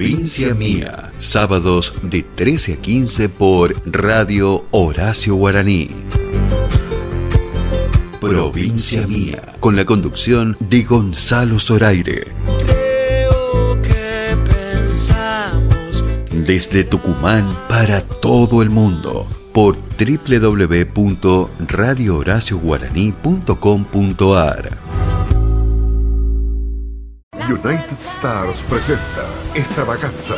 Provincia Mía, sábados de 13 a 15 por Radio Horacio Guaraní. Provincia Mía, con la conducción de Gonzalo Zoraire. Desde Tucumán para todo el mundo por www.radiohoracioguaraní.com.ar United Stars presenta Extravaganza.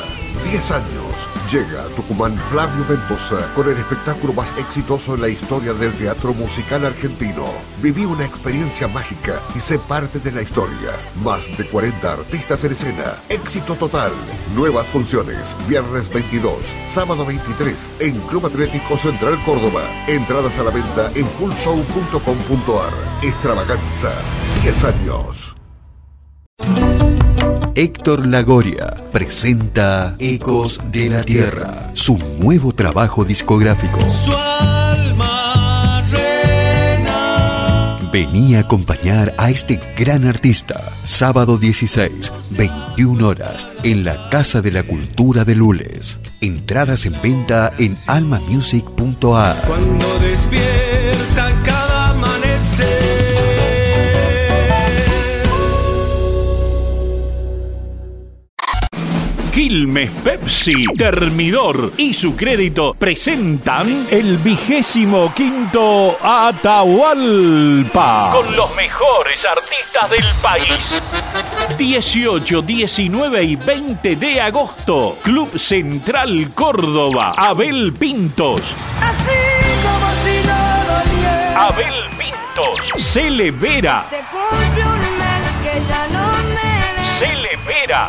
10 años. Llega a Tucumán Flavio Mendoza con el espectáculo más exitoso en la historia del teatro musical argentino. Viví una experiencia mágica y sé parte de la historia. Más de 40 artistas en escena. Éxito total. Nuevas funciones. Viernes 22, sábado 23 en Club Atlético Central Córdoba. Entradas a la venta en fullshow.com.ar. Extravaganza. 10 años. Héctor Lagoria presenta Ecos de la Tierra, su nuevo trabajo discográfico. Su alma reina. Venía a acompañar a este gran artista, sábado 16, 21 horas, en la Casa de la Cultura de Lules. Entradas en venta en almamusic.ar. Cuando despierta Quilmes Pepsi, Termidor y su crédito presentan el vigésimo quinto Atahualpa. Con los mejores artistas del país. 18, 19 y 20 de agosto. Club Central Córdoba. Abel Pintos. Así como si no doliera. Abel Pintos. Cele Vera. Se cumple un mes que ya no me ves. Cele Vera.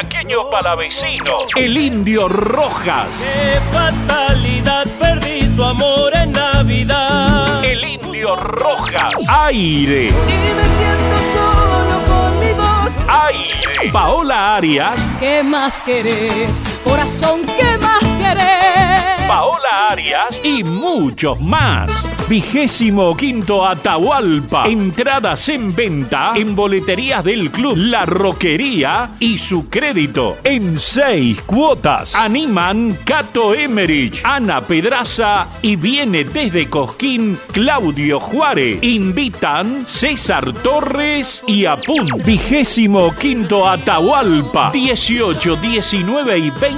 El chaqueño palavecino. El indio Rojas. Qué fatalidad, perdí su amor en Navidad. El indio Rojas. Aire. Y me siento solo con mi voz. Aire. Paola Arias. ¿Qué más querés? Corazón, ¿qué más querés? Paola Arias y muchos más. Vigésimo quinto Atahualpa. Entradas en venta en boleterías del club La Roquería y su crédito en seis cuotas. Animan Cato Emerich, Ana Pedraza y viene desde Cosquín Claudio Juárez. Invitan César Torres y Apun. Vigésimo quinto Atahualpa. 18, 19 y 20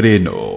estreno.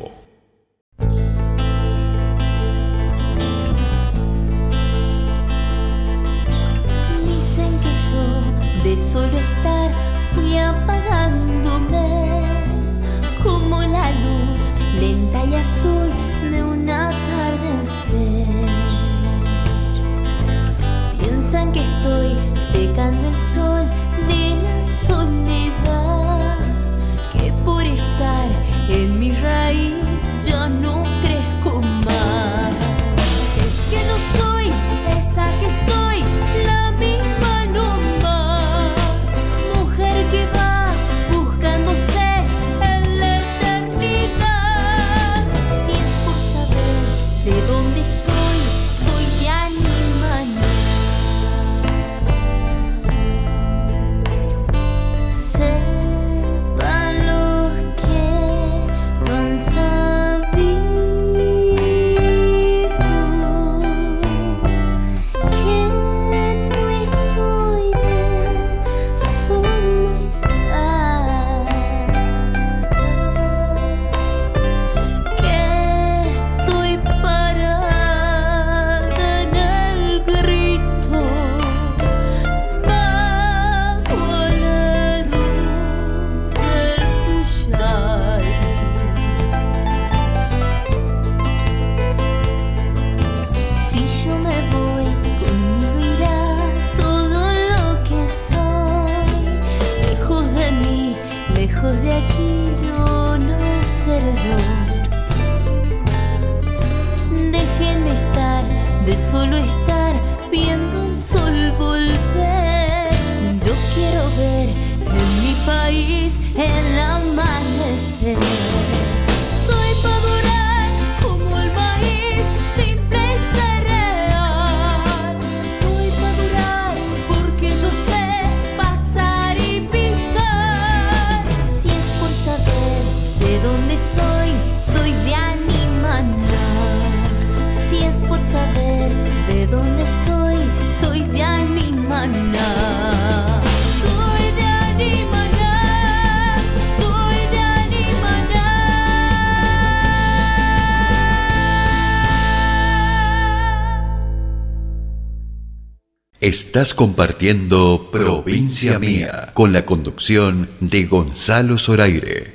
Estás compartiendo Provincia Mía con la conducción de Gonzalo Zoraire.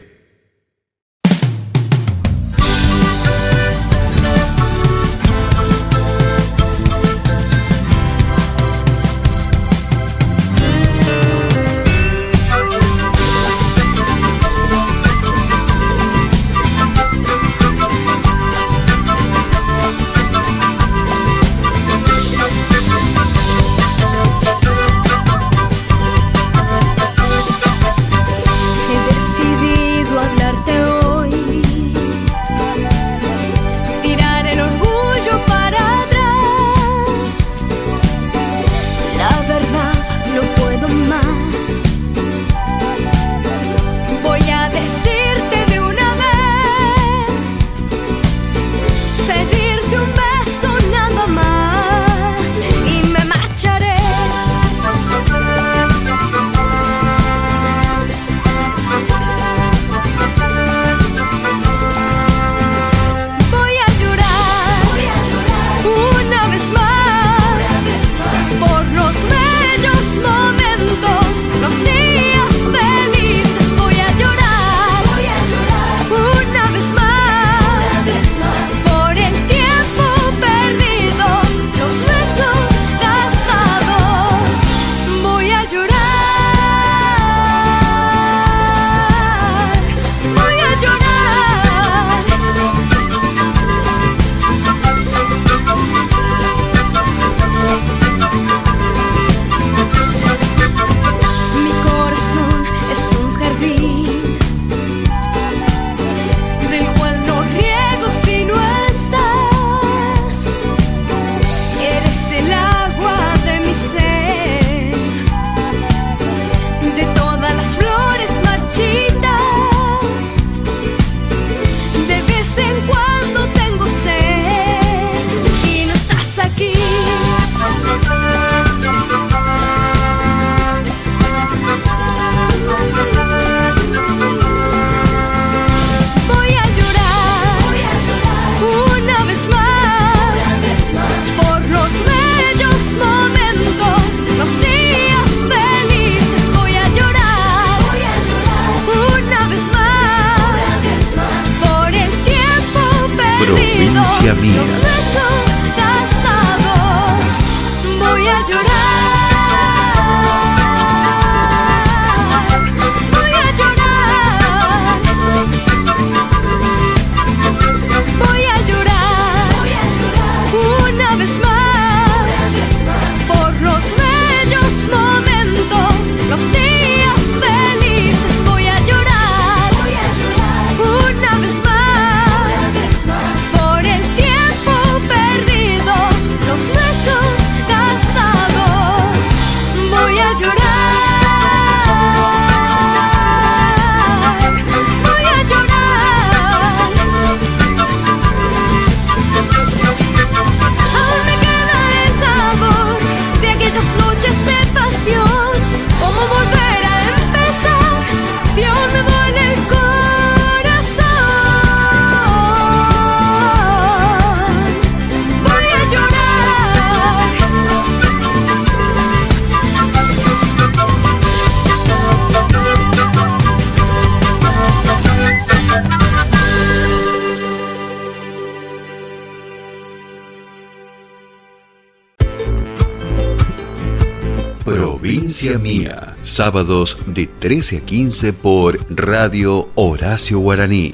Provincia Mía, sábados de 13 a 15 por Radio Horacio Guaraní.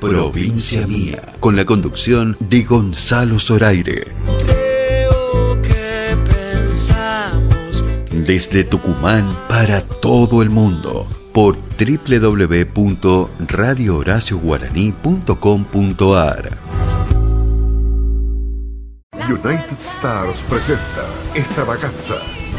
Provincia Mía, con la conducción de Gonzalo Zoraire. Desde Tucumán para todo el mundo por www.radiohoracioguaraní.com.ar United Stars presenta Extravaganza.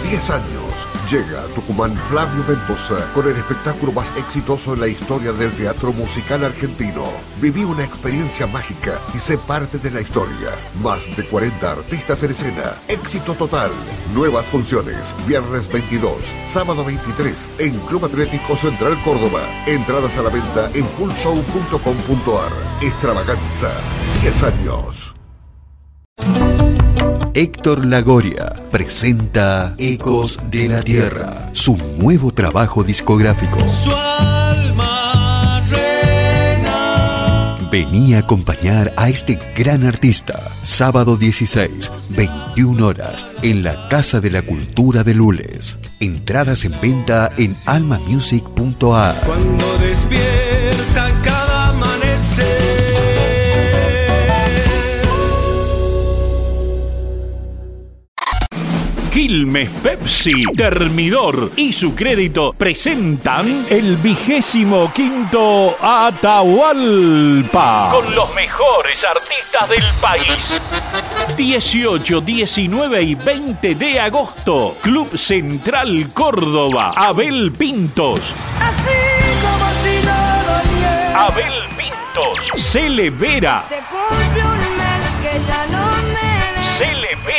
10 años. Llega a Tucumán Flavio Mendoza con el espectáculo más exitoso en la historia del teatro musical argentino. Viví una experiencia mágica y sé parte de la historia. Más de 40 artistas en escena. Éxito total. Nuevas funciones. Viernes 22, sábado 23 en Club Atlético Central Córdoba. Entradas a la venta en fullshow.com.ar. Extravaganza. 10 años. Héctor Lagoria presenta Ecos de la Tierra, su nuevo trabajo discográfico. Su alma reina. Vení a acompañar a este gran artista, sábado 16, 21 horas, en la Casa de la Cultura de Lules. Entradas en venta en almamusic.ar. Cuando despierta Quilmes Pepsi, Termidor y su crédito presentan el vigésimo quinto Atahualpa. Con los mejores artistas del país. 18, 19 y 20 de agosto. Club Central Córdoba. Abel Pintos. Así como si nada niega. Abel Pintos. Cele Vera. Se cumple un mes que ya no.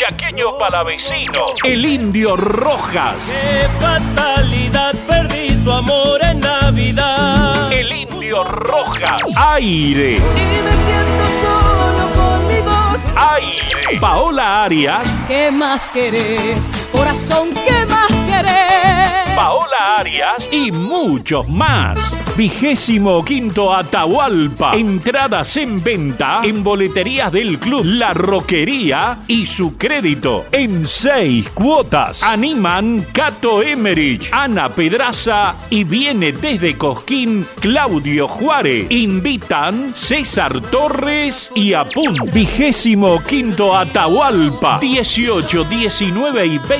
El chaqueño palavecino. El indio Rojas. Qué fatalidad, perdí su amor en Navidad. El indio Rojas. Aire. Y me siento solo con mi voz. Aire. Paola Arias. ¿Qué más querés? Corazón, ¿qué más querés? Paola Arias y muchos más. Vigésimo quinto Atahualpa. Entradas en venta en boleterías del club La Roquería y su crédito en seis cuotas. Animan Cato Emerich, Ana Pedraza y viene desde Cosquín Claudio Juárez. Invitan César Torres y Apun. Vigésimo quinto Atahualpa. 18, 19 y 20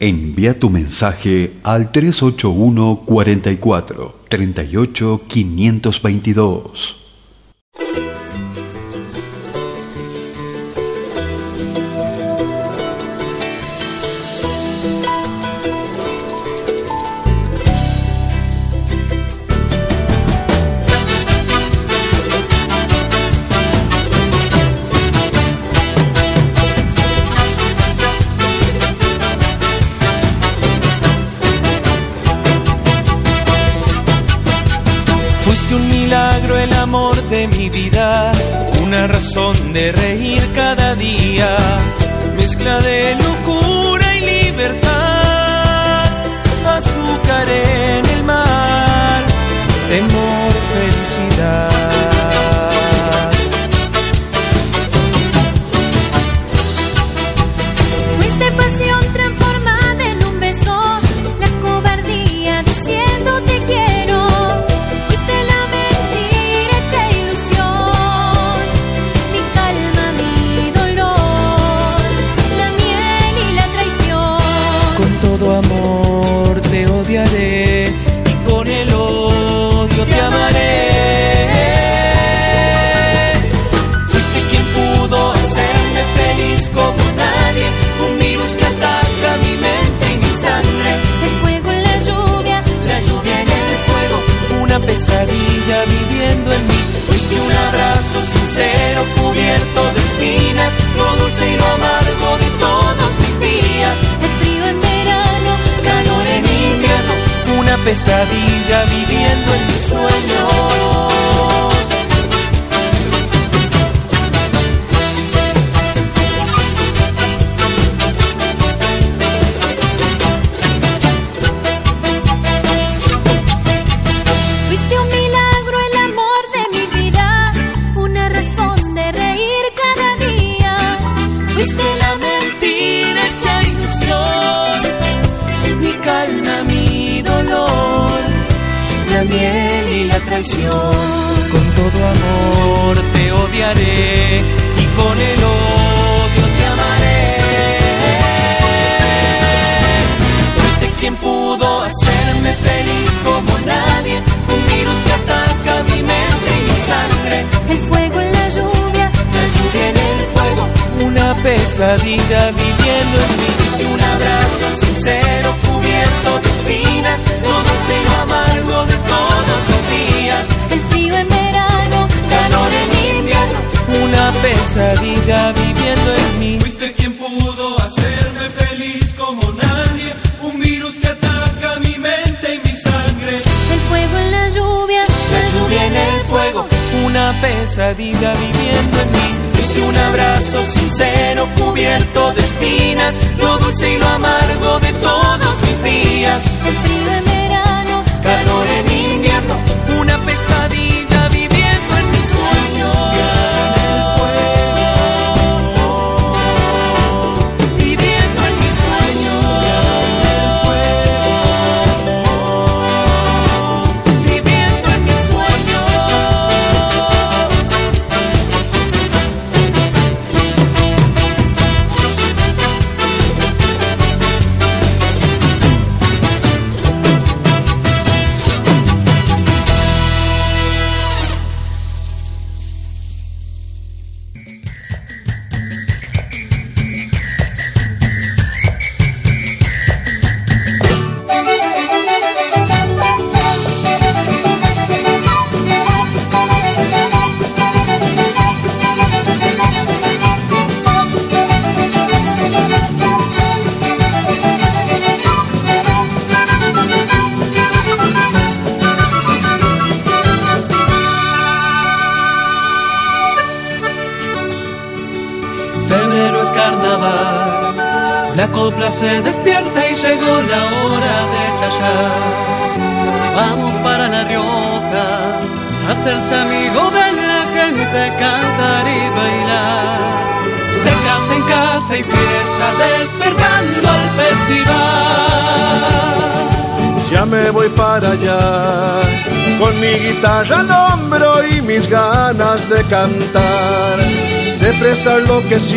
Envía tu mensaje al 381 44 38 522.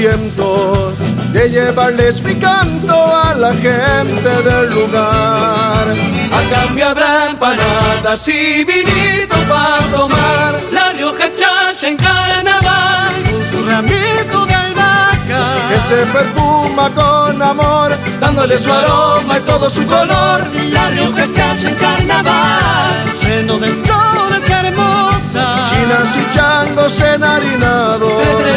siento de llevarles mi canto a la gente del lugar. A cambio habrá empanadas y vinito para tomar. La Rioja chacha en carnaval con su ramito de albahaca que se perfuma con amor, dándole su aroma y todo su color. La Rioja chacha en carnaval, lleno de flores hermosas, chinas y changos enharinados.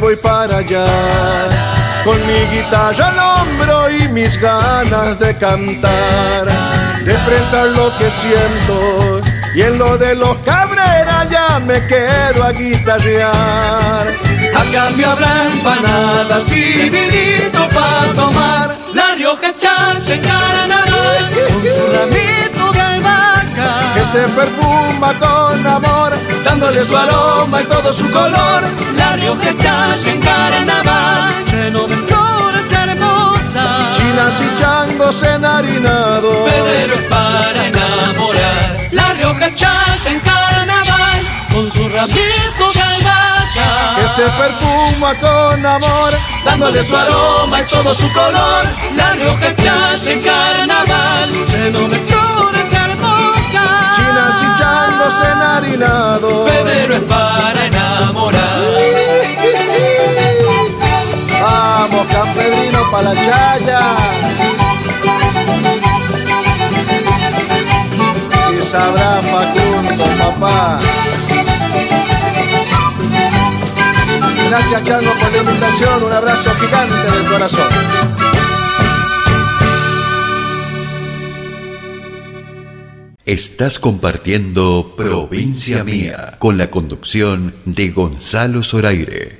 Voy para allá. Con mi guitarra al hombro y mis ganas de cantar, de expresar lo que siento. Y en lo de los cabreras ya me quedo a guitarrear. A cambio habrá empanadas y vinito para tomar. La Rioja es chancha en con su ramito. Que se perfuma con amor, dándole su aroma y todo su color. La Rioja en carnaval, lleno de flores hermosas. Chinas y changos enharinados. Pedrero es para enamorar. La Rioja en carnaval con su ramito de albahaca. Que se perfuma con amor, dándole su aroma y todo su color. La Rioja en carnaval, lleno de flores changos enharinados. Pedrero es para enamorar. Vamos, Campedrino, pa' la chaya. Si sabrá Facundo, papá. Gracias, Chango, por la invitación. Un abrazo gigante del corazón. Estás compartiendo Provincia Mía con la conducción de Gonzalo Zoraire.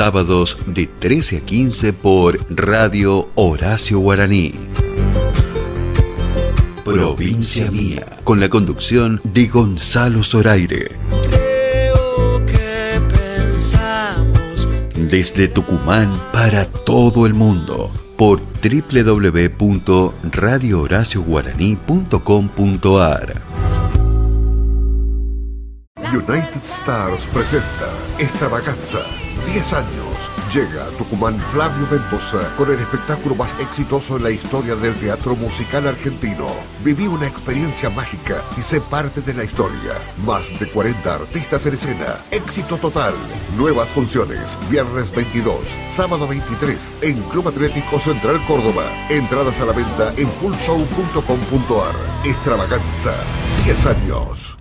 Sábados de 13 a 15 por Radio Horacio Guaraní. Provincia Mía, con la conducción de Gonzalo Zoraire. Creo que pensamos Desde Tucumán para todo el mundo por www.radiohoracioguaraní.com.ar United Stars presenta Extravaganza. 10 años. Llega a Tucumán Flavio Mendoza con el espectáculo más exitoso en la historia del teatro musical argentino. Viví una experiencia mágica y sé parte de la historia. Más de 40 artistas en escena. Éxito total. Nuevas funciones. Viernes 22, sábado 23 en Club Atlético Central Córdoba. Entradas a la venta en fullshow.com.ar. Extravaganza. 10 años.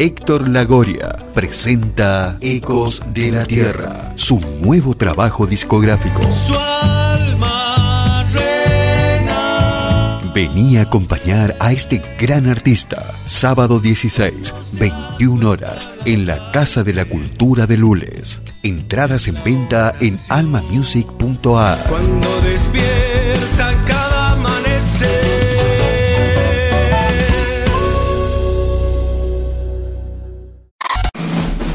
Héctor Lagoria presenta Ecos de la Tierra, su nuevo trabajo discográfico. Su alma reina. Vení a acompañar a este gran artista, sábado 16, 21 horas, en la Casa de la Cultura de Lules. Entradas en venta en almamusic.ar. Cuando despierta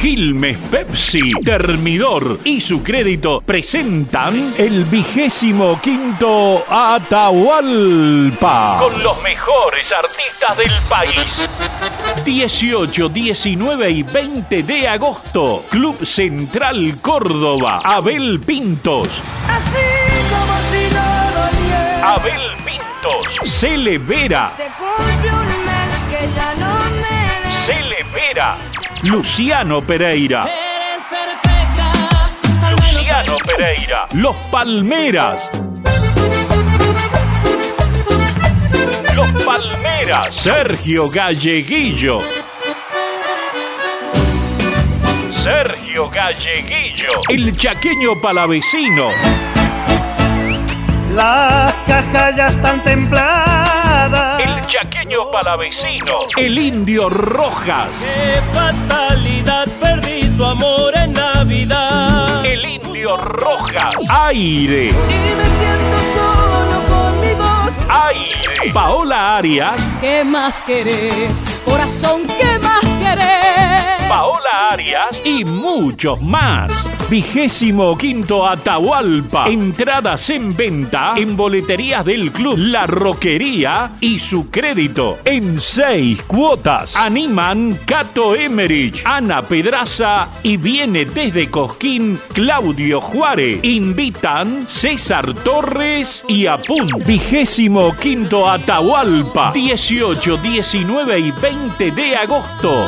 Quilmes Pepsi, Termidor y su crédito presentan el vigésimo quinto Atahualpa. Con los mejores artistas del país. 18, 19 y 20 de agosto. Club Central Córdoba. Abel Pintos. Así como si no. Abel Pintos. Cele Vera. Se cumple un mes que ya no me ves. Luciano Pereira. Eres perfecta. Luciano Pereira. Los Palmeras. Los Palmeras. Sergio Galleguillo. Sergio Galleguillo. El chaqueño palavecino. Las cajas ya están templadas. El chaqueño palavecino. El indio Rojas. Qué fatalidad, perdí su amor en Navidad. El indio Rojas. Aire. Y me siento solo con mi voz. Aire. Paola Arias. ¿Qué más querés? Corazón, ¿qué más Paola Arias y muchos más. Vigésimo quinto Atahualpa. Entradas en venta en boleterías del club La Roquería y su crédito en seis cuotas. Animan Cato Emerich, Ana Pedraza y viene desde Cosquín Claudio Juárez. Invitan César Torres y Apun. Vigésimo quinto Atahualpa. 18, 19 y 20 de agosto.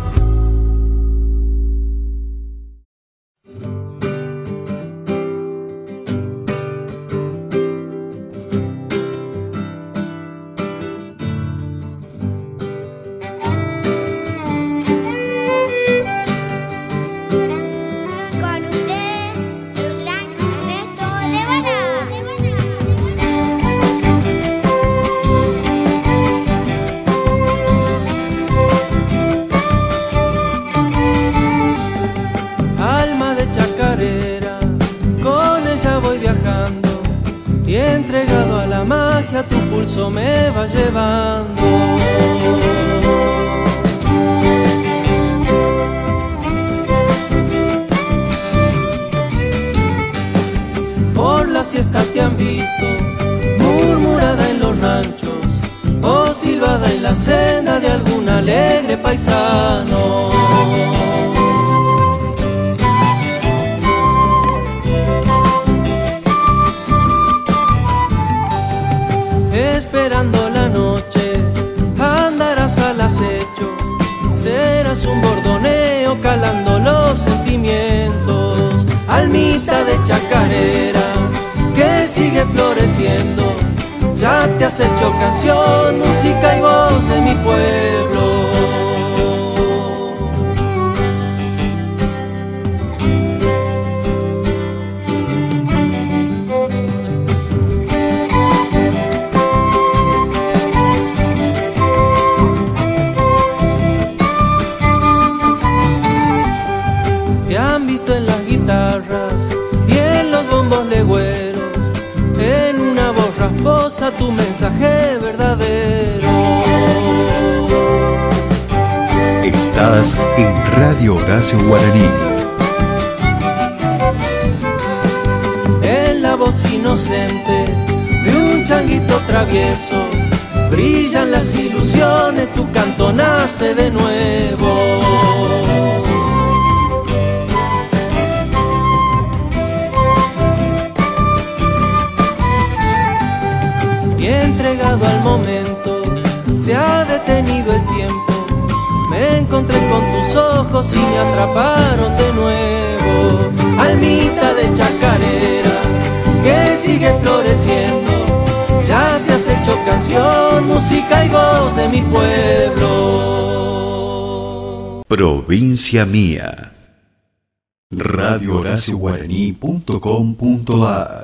Radio Horacio Guaraní.com.ar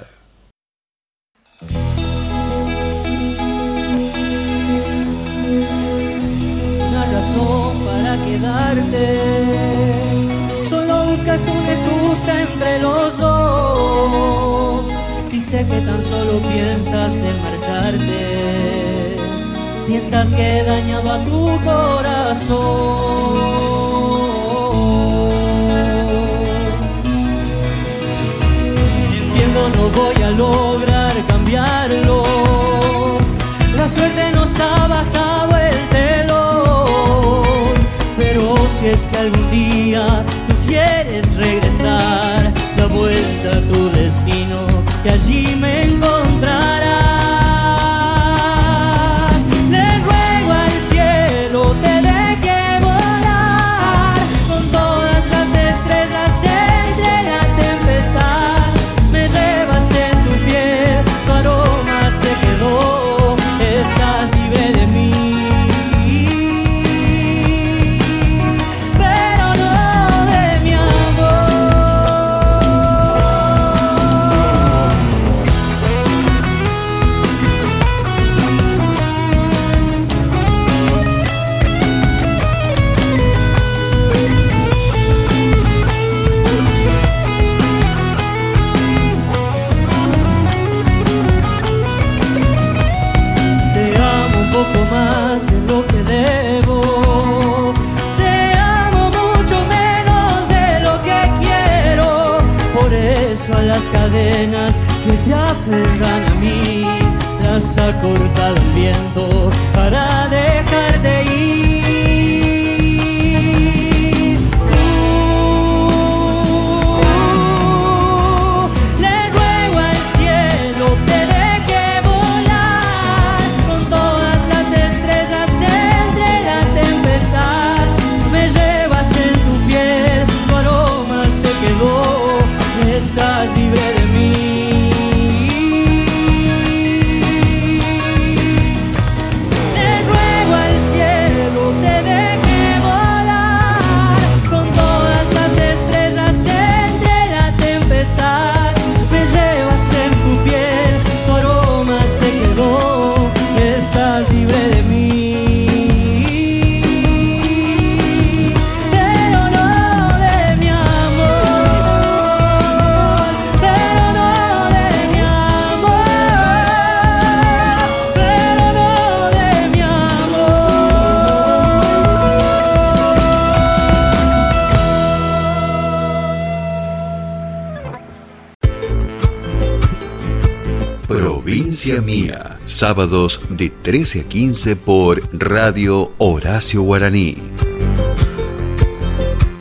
sábados de 13 a 15 por Radio Horacio Guaraní.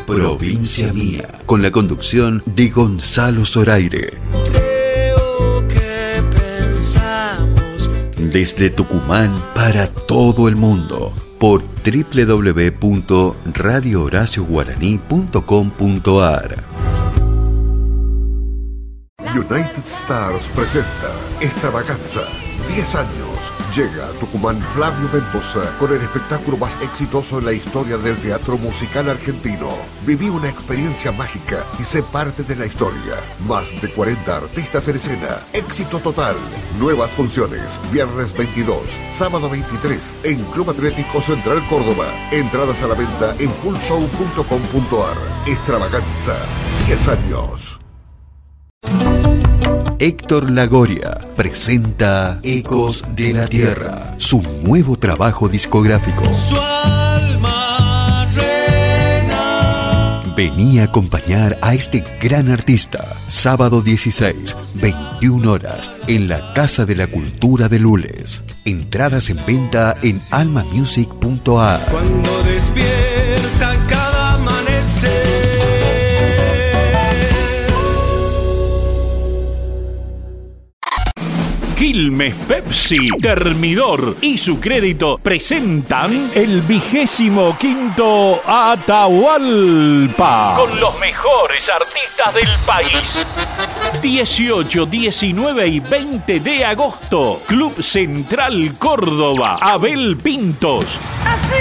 Provincia Mía, con la conducción de Gonzalo Zoraire. Desde Tucumán para todo el mundo por www.radiohoracioguaraní.com.ar United Stars presenta esta vacanza 10 años llega Tucumán Flavio Mendoza con el espectáculo más exitoso en la historia del teatro musical argentino. Viví una experiencia mágica y sé parte de la historia. Más de 40 artistas en escena. Éxito total. Nuevas funciones. Viernes 22, sábado 23 en Club Atlético Central Córdoba. Entradas a la venta en fullshow.com.ar. Extravaganza. 10 años. Héctor Lagoria presenta Ecos de la Tierra, su nuevo trabajo discográfico. Su alma reina. Vení a acompañar a este gran artista, sábado 16, 21 horas, en la Casa de la Cultura de Lules. Entradas en venta en almamusic.ar. Quilmes Pepsi, Termidor y su crédito presentan el vigésimo quinto Atahualpa con los mejores artistas del país. 18, 19 y 20 de agosto, Club Central Córdoba, Abel Pintos. Así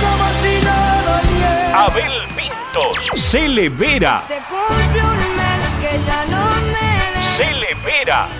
como si no doliera. Abel Pintos, Cele Vera, Se cumple un mes que ya no me ves.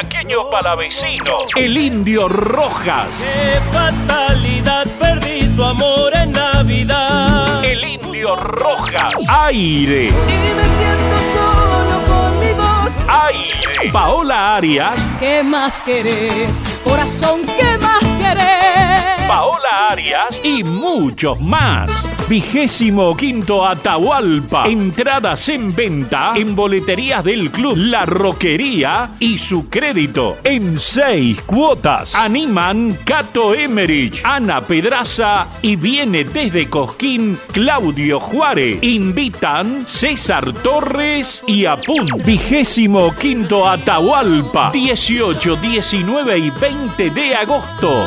El chaqueño palavecino, el indio Rojas. Qué fatalidad, perdí su amor en Navidad. El indio Rojas, aire. Y me siento solo con mi voz. Aire. Paola Arias, ¿Qué más querés? Corazón, ¿qué más querés? Paola Arias y muchos más. Vigésimo quinto Atahualpa. Entradas en venta en boleterías del club La Roquería y su crédito en seis cuotas. Animan Cato Emerich, Ana Pedraza y viene desde Cosquín Claudio Juárez. Invitan César Torres y Apun. Vigésimo quinto Atahualpa. 18, 19 y 20 de agosto.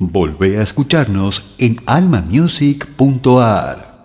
Volvé a escucharnos en almamusic.ar.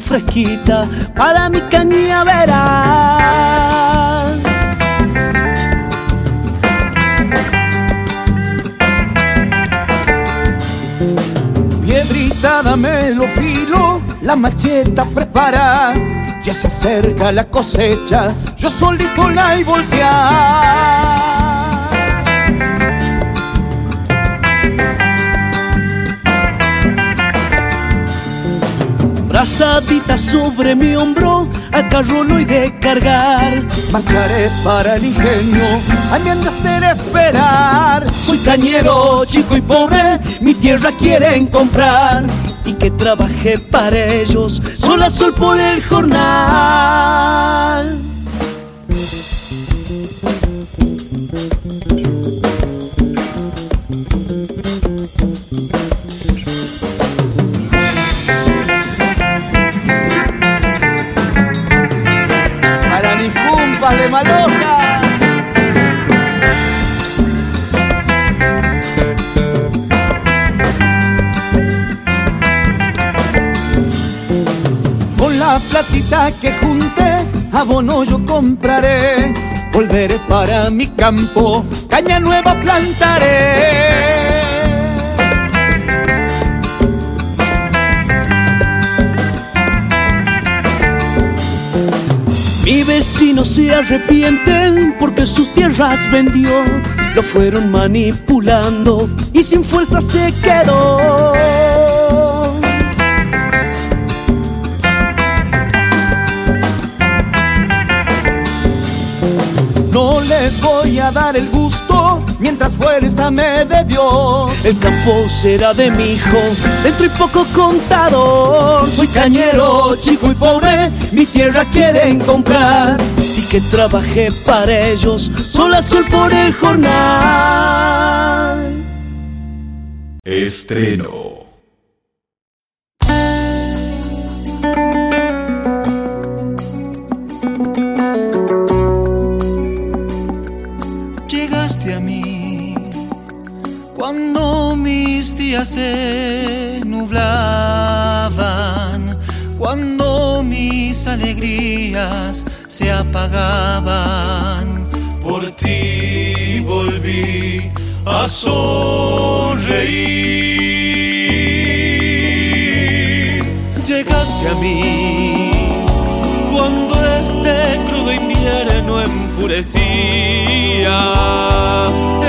fresquita para mi cañaveral. Piedrita, dame lo filo, la macheta prepara. Ya se acerca la cosecha, yo solito la y voltear. Brazadita sobre mi hombro, al carro lo he de cargar. Marcharé para el ingenio, a mí han de hacer esperar. Soy cañero, chico y pobre, mi tierra quieren comprar. Y que trabajé para ellos, sol a sol por el jornal. Con la platita que junté, abono yo compraré. Volveré para mi campo, caña nueva plantaré. Vecino se arrepiente porque sus tierras vendió. Lo fueron manipulando y sin fuerza se quedó. No les voy a dar el gusto mientras fuerza me de Dios. El campo será de mi hijo, dentro y poco contador. Soy cañero, chico y pobre, mi tierra quieren comprar. Que trabajé para ellos, sol a sol por el jornal. Estreno. Llegaste a mí cuando mis días se nublaban, cuando mis alegrías se apagaban. Por ti volví a sonreír. Llegaste a mí cuando este crudo invierno enfurecía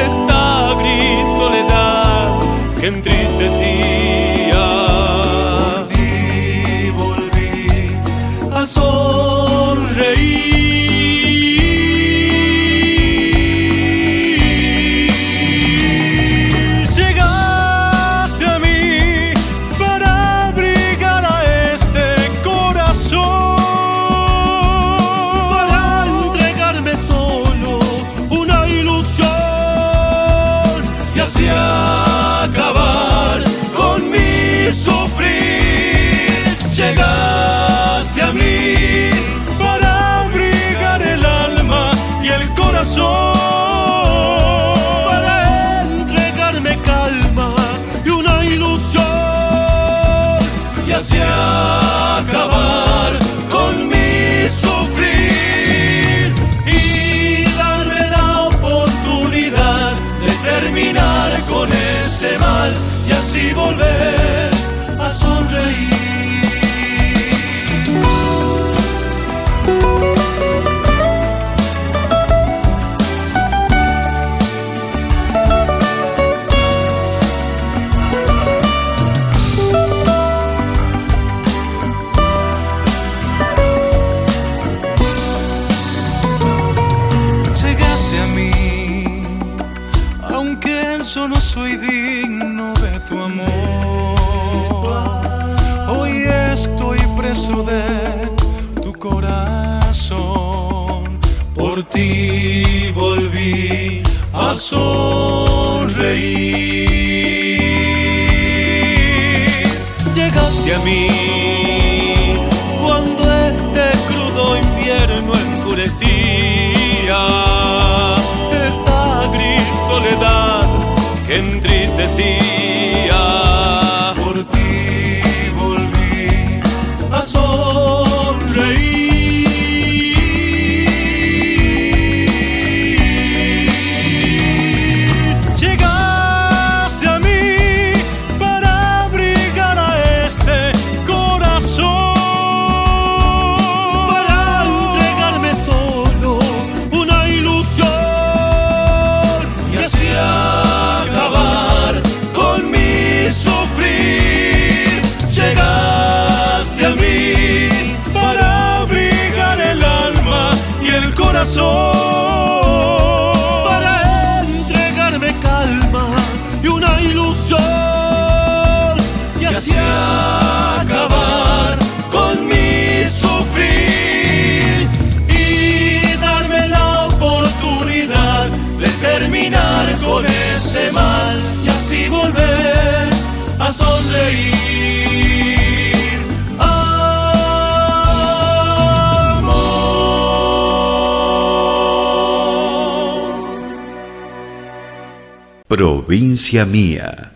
esta gris soledad que entristecía. Por ti volví a sonreír. Provincia mía.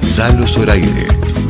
Gonzalo Zoraire.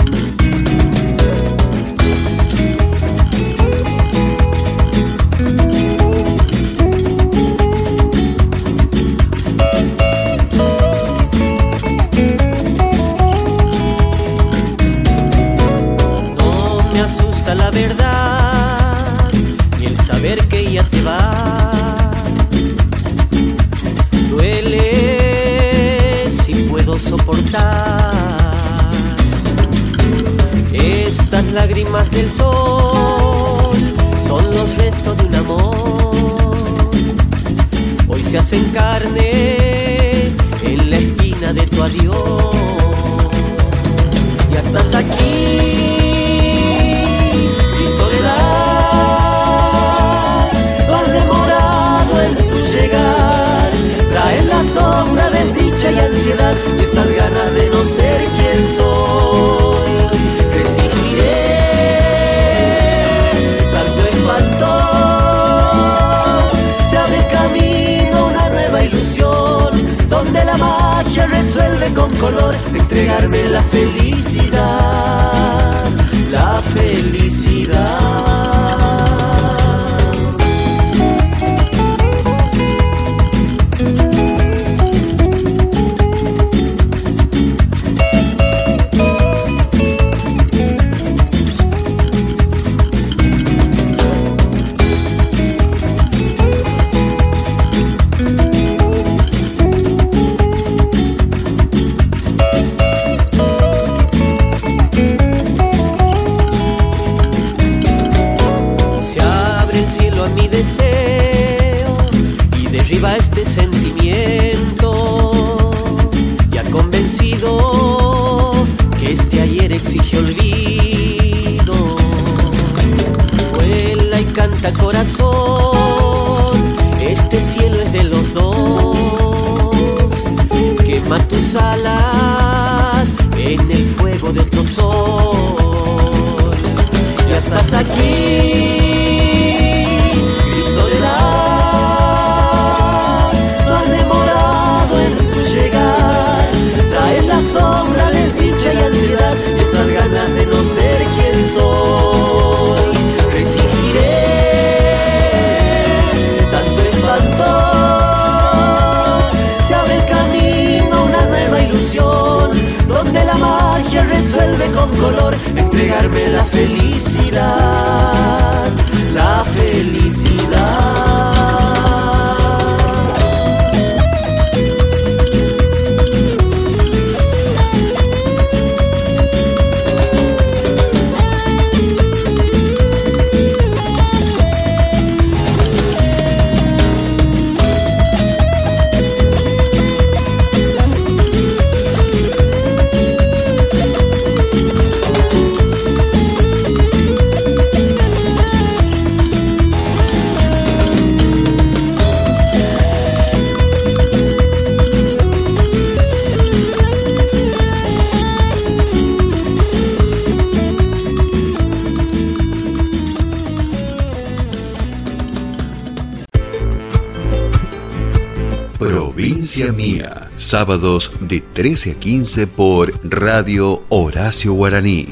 Sábados de 13 a 15 por Radio Horacio Guaraní.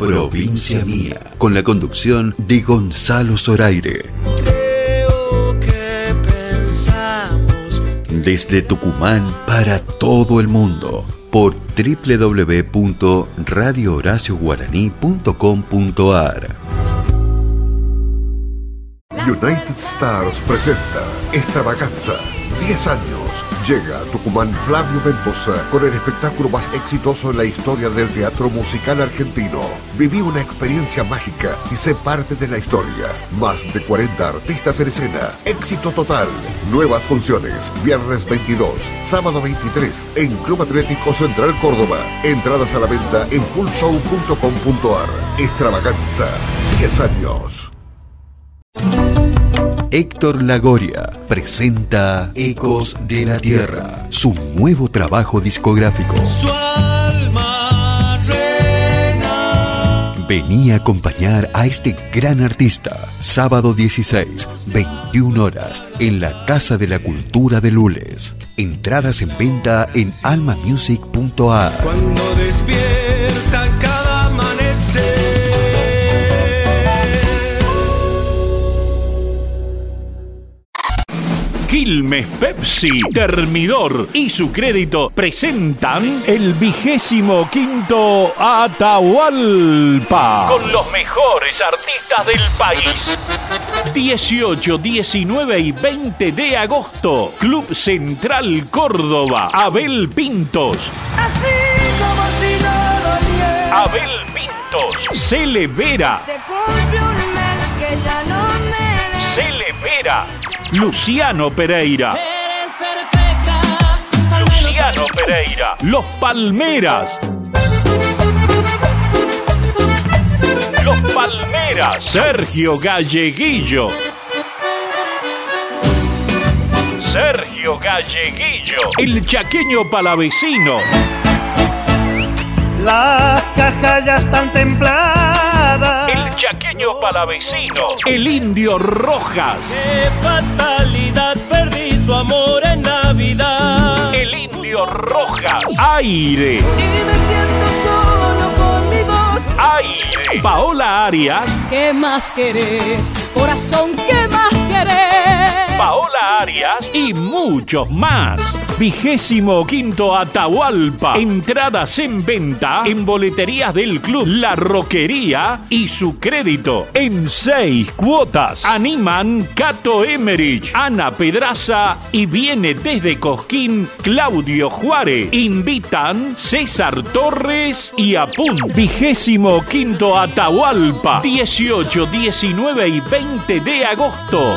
Provincia Mía, con la conducción de Gonzalo Zoraire. que pensamos Desde Tucumán para todo el mundo por www.radiohoracioguaraní.com.ar United Stars presenta Extravaganza. 10 años. Llega a Tucumán Flavio Mendoza con el espectáculo más exitoso en la historia del teatro musical argentino. Viví una experiencia mágica y sé parte de la historia. Más de 40 artistas en escena. Éxito total. Nuevas funciones. Viernes 22, sábado 23 en Club Atlético Central Córdoba. Entradas a la venta en fullshow.com.ar. Extravaganza. 10 años. Héctor Lagoria presenta Ecos de la Tierra, su nuevo trabajo discográfico. su alma reina. Vení a acompañar a este gran artista, sábado 16, 21 horas, en la Casa de la Cultura de Lules. Entradas en venta en almamusic.ar. Cuando despierta Quilmes Pepsi, Termidor y su crédito presentan el vigésimo quinto Atahualpa. Con los mejores artistas del país. 18, 19 y 20 de agosto. Club Central Córdoba. Abel Pintos. Así como si no doliera. Abel Pintos. Cele Vera. Se cumple un mes que ya no me ves. Luciano Pereira. Luciano Pereira. Los Palmeras. Los Palmeras. Sergio Galleguillo. Sergio Galleguillo. El chaqueño palavecino. Las cajas ya están templadas. El chaqueño palavecino. El indio Rojas. Fatalidad, perdí su amor en Navidad. El indio Rojas. Aire. Y me siento solo con mi voz. Aire. Paola Arias. ¿Qué más querés? Corazón, ¿qué más querés? Paola Arias y muchos más. Vigésimo quinto Atahualpa. Entradas en venta en boleterías del club La Roquería y su crédito en seis cuotas. Animan Cato Emerich, Ana Pedraza y viene desde Cosquín Claudio Juárez. Invitan César Torres y Apun. Vigésimo quinto Atahualpa. 18, 19 y 20 de agosto.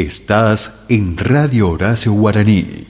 Estás en Radio Horacio Guaraní.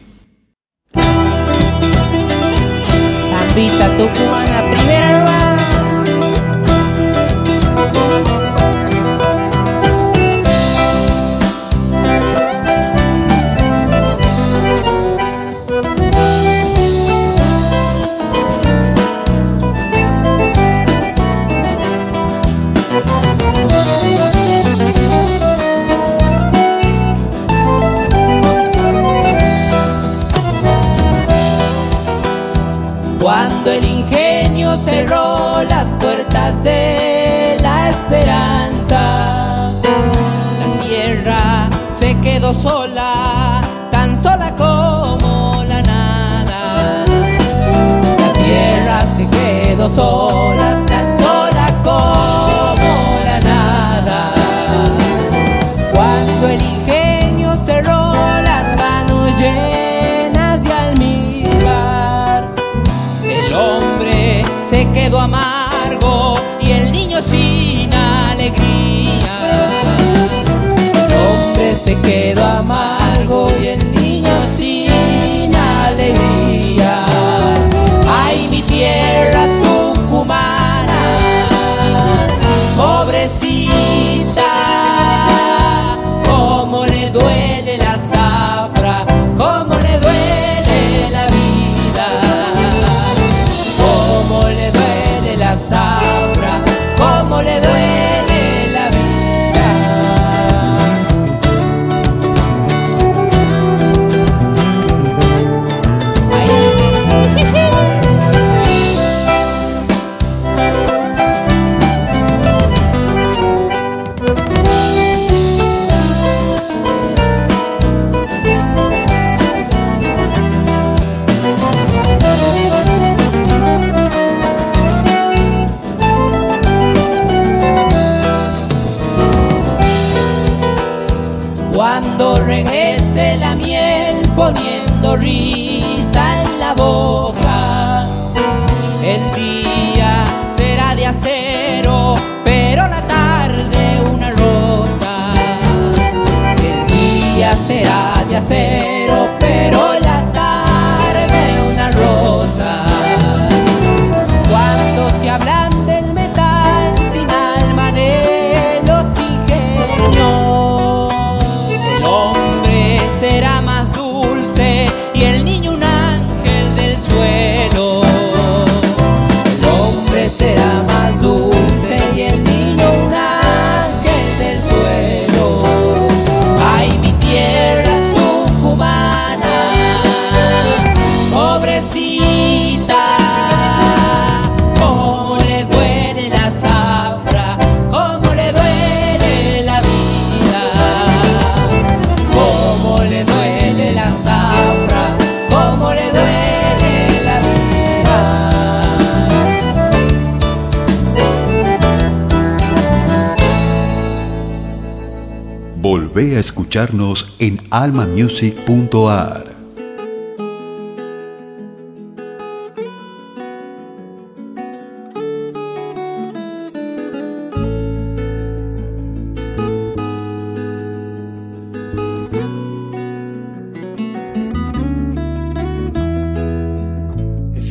escucharnos en almamusic.ar.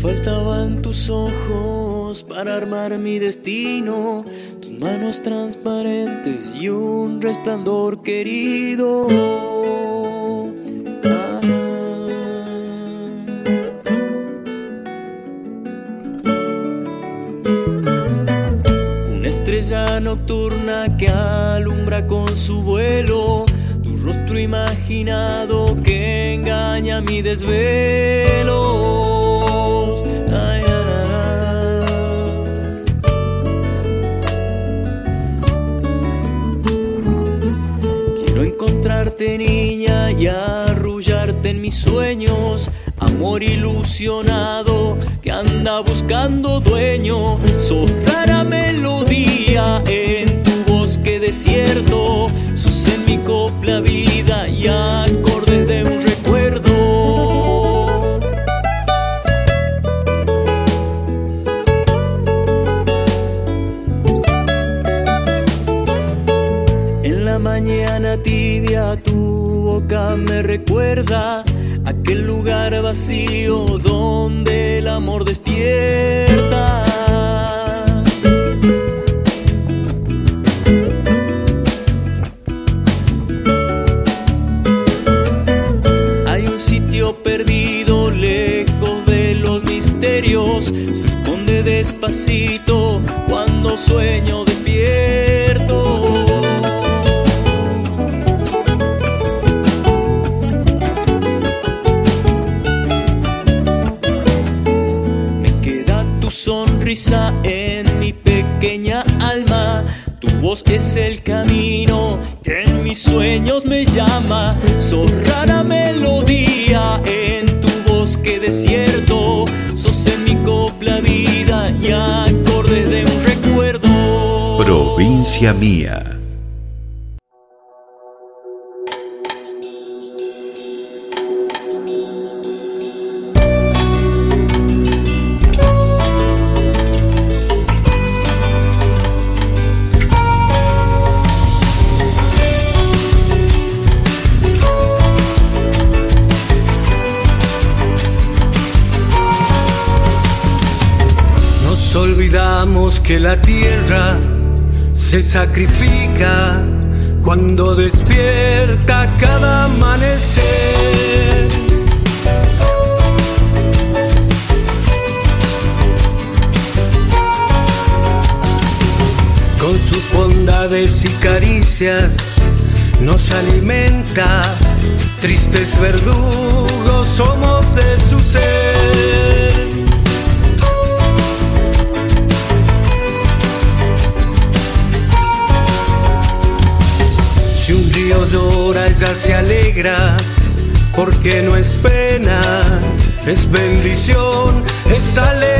Faltaban tus ojos para armar mi destino manos transparentes y un resplandor querido. Ah. Una Estrella nocturna que alumbra con su vuelo, tu rostro imaginado que engaña mi desvelo. notícia minha. verdugos somos de su ser. Si un río llora, ella se alegra, porque no es pena, es bendición, es alegría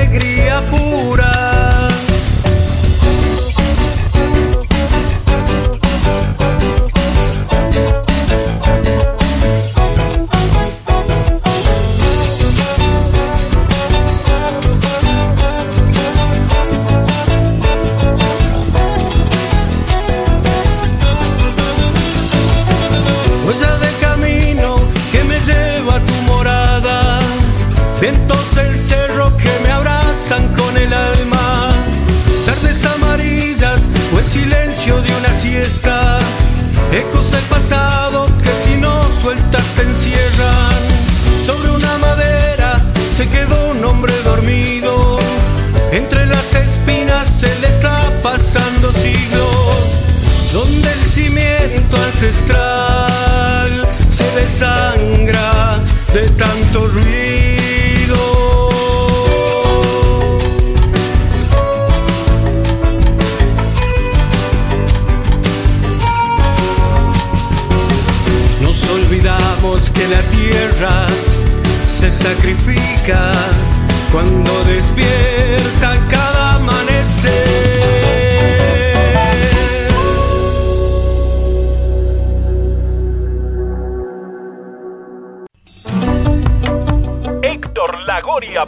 se desangra de tanto ruido. Nos olvidamos que la tierra se sacrifica cuando despierta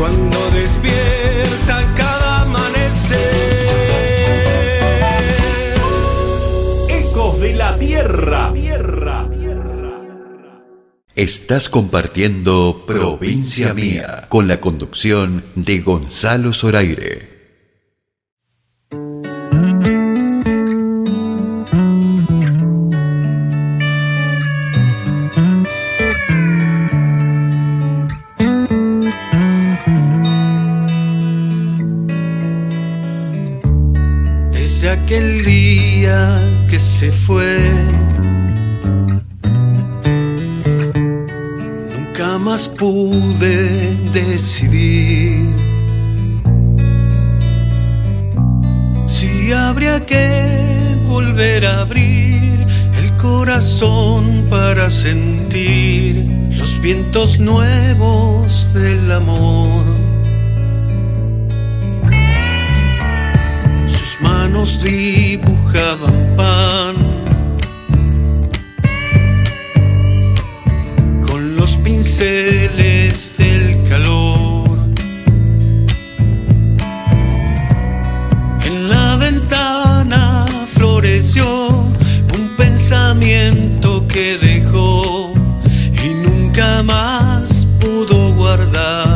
cuando despierta cada amanecer. Ecos de la Tierra. Estás compartiendo Provincia Mía con la conducción de Gonzalo Zoraire. Que se fue, nunca más pude decidir si habría que volver a abrir el corazón para sentir los vientos nuevos del amor. Manos dibujaban pan con los pinceles del calor. En la ventana floreció un pensamiento que dejó y nunca más pudo guardar.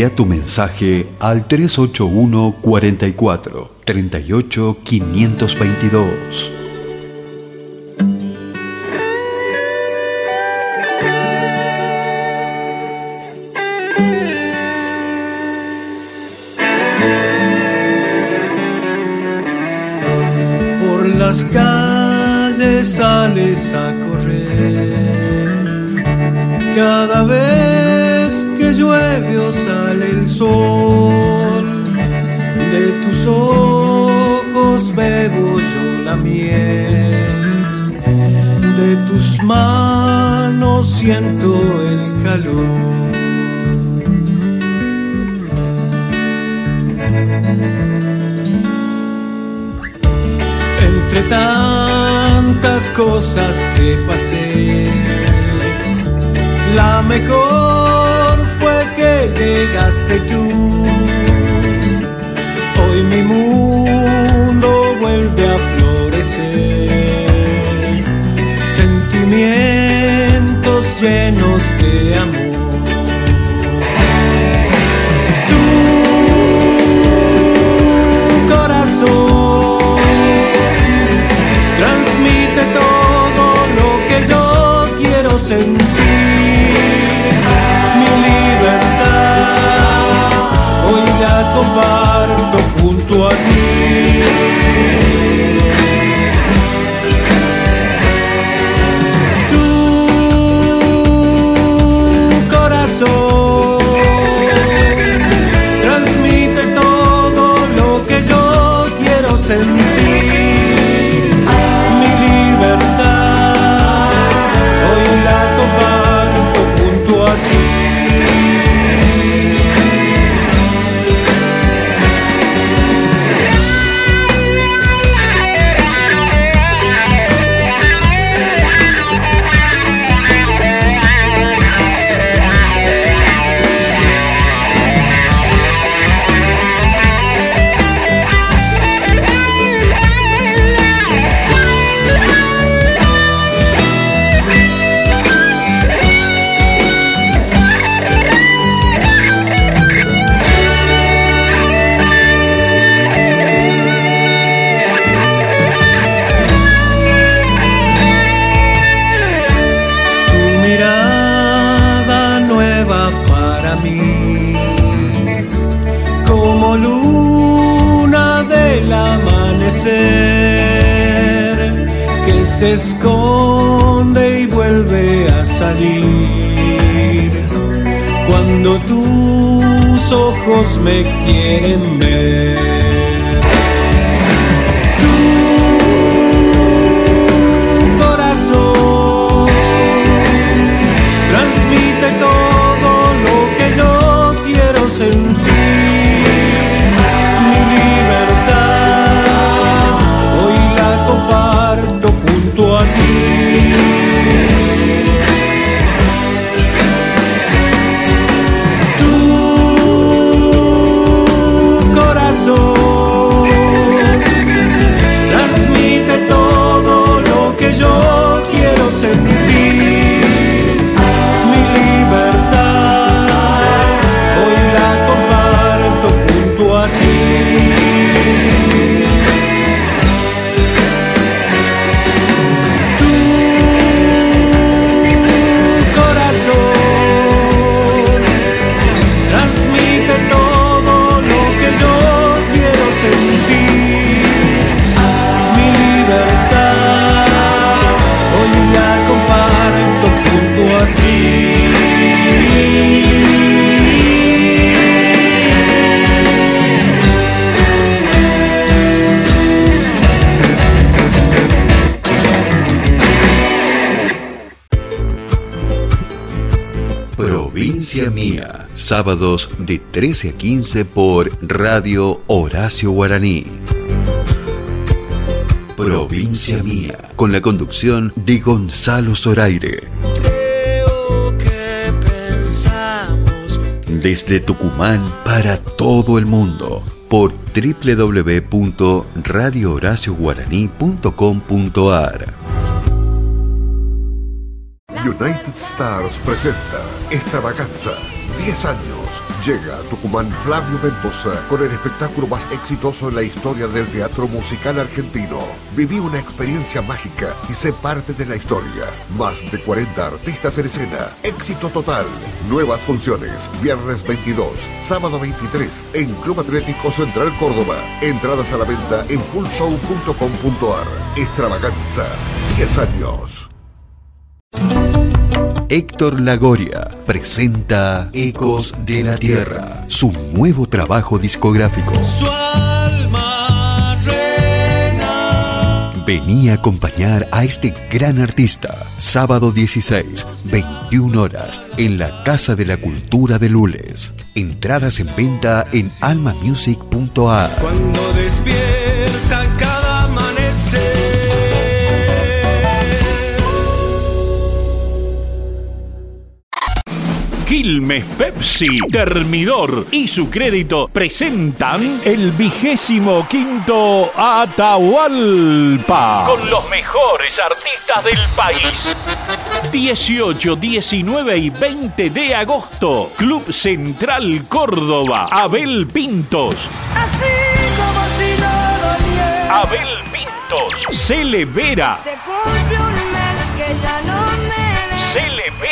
Envía tu mensaje al 381 44 38 522. Por las calles sales a correr. Cada vez llueve o sale el sol, de tus ojos bebo yo la miel. De tus manos siento el calor. Entre tantas cosas que pasé, la mejor llegaste tú. Hoy mi mundo vuelve a florecer, sentimientos llenos de amor. Comparto junto a ti. Sábados de 13 a 15 por Radio Horacio Guaraní. Provincia Mía, con la conducción de Gonzalo Zoraire. Desde Tucumán para todo el mundo por www.radiohoracioguaraní.com.ar United Stars presenta Extravaganza. 10 años. Llega Tucumán Flavio Mendoza con el espectáculo más exitoso en la historia del teatro musical argentino. Viví una experiencia mágica y sé parte de la historia. Más de 40 artistas en escena. Éxito total. Nuevas funciones. Viernes 22, sábado 23 en Club Atlético Central Córdoba. Entradas a la venta en fullshow.com.ar. Extravaganza. 10 años. Héctor Lagoria presenta Ecos de la Tierra, su nuevo trabajo discográfico. Su alma reina. Vení a acompañar a este gran artista, sábado 16, 21 horas, en la Casa de la Cultura de Lules. Entradas en venta en almamusic.ar. Cuando despierta Quilmes Pepsi, Termidor y su crédito presentan el vigésimo quinto Atahualpa. Con los mejores artistas del país. 18, 19 y 20 de agosto. Club Central Córdoba. Abel Pintos. Así como si nada nieve. Abel Pintos. Cele Vera. Se cumple un mes que ya no me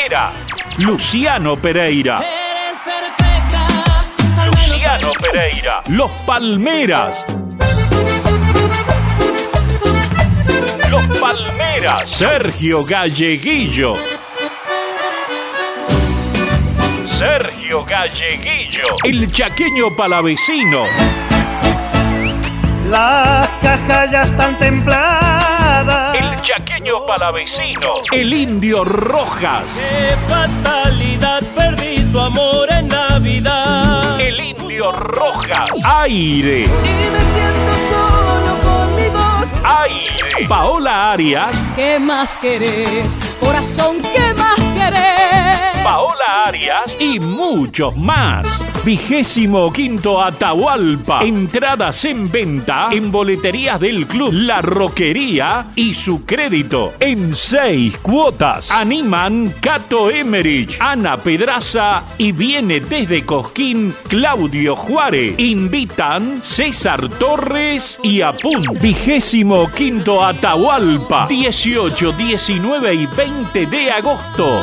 ves. Luciano Pereira. Eres perfecta. Luciano Pereira. Los Palmeras. Los Palmeras. Sergio Galleguillo. Sergio Galleguillo. El chaqueño palavecino. Las cajas ya están templadas. El chaqueño palavecino. El indio Rojas. Fatalidad, perdí su amor en Navidad. El indio Rojas. Aire. Y me siento solo con mi voz. Aire. Paola Arias. ¿Qué más querés? Corazón, ¿qué más querés? Paola Arias y muchos más. Vigésimo quinto Atahualpa. Entradas en venta en boleterías del club La Roquería y su crédito en seis cuotas. Animan Cato Emerich, Ana Pedraza y viene desde Cosquín Claudio Juárez. Invitan César Torres y Apun. Vigésimo quinto Atahualpa. 18, 19 y 20 de agosto.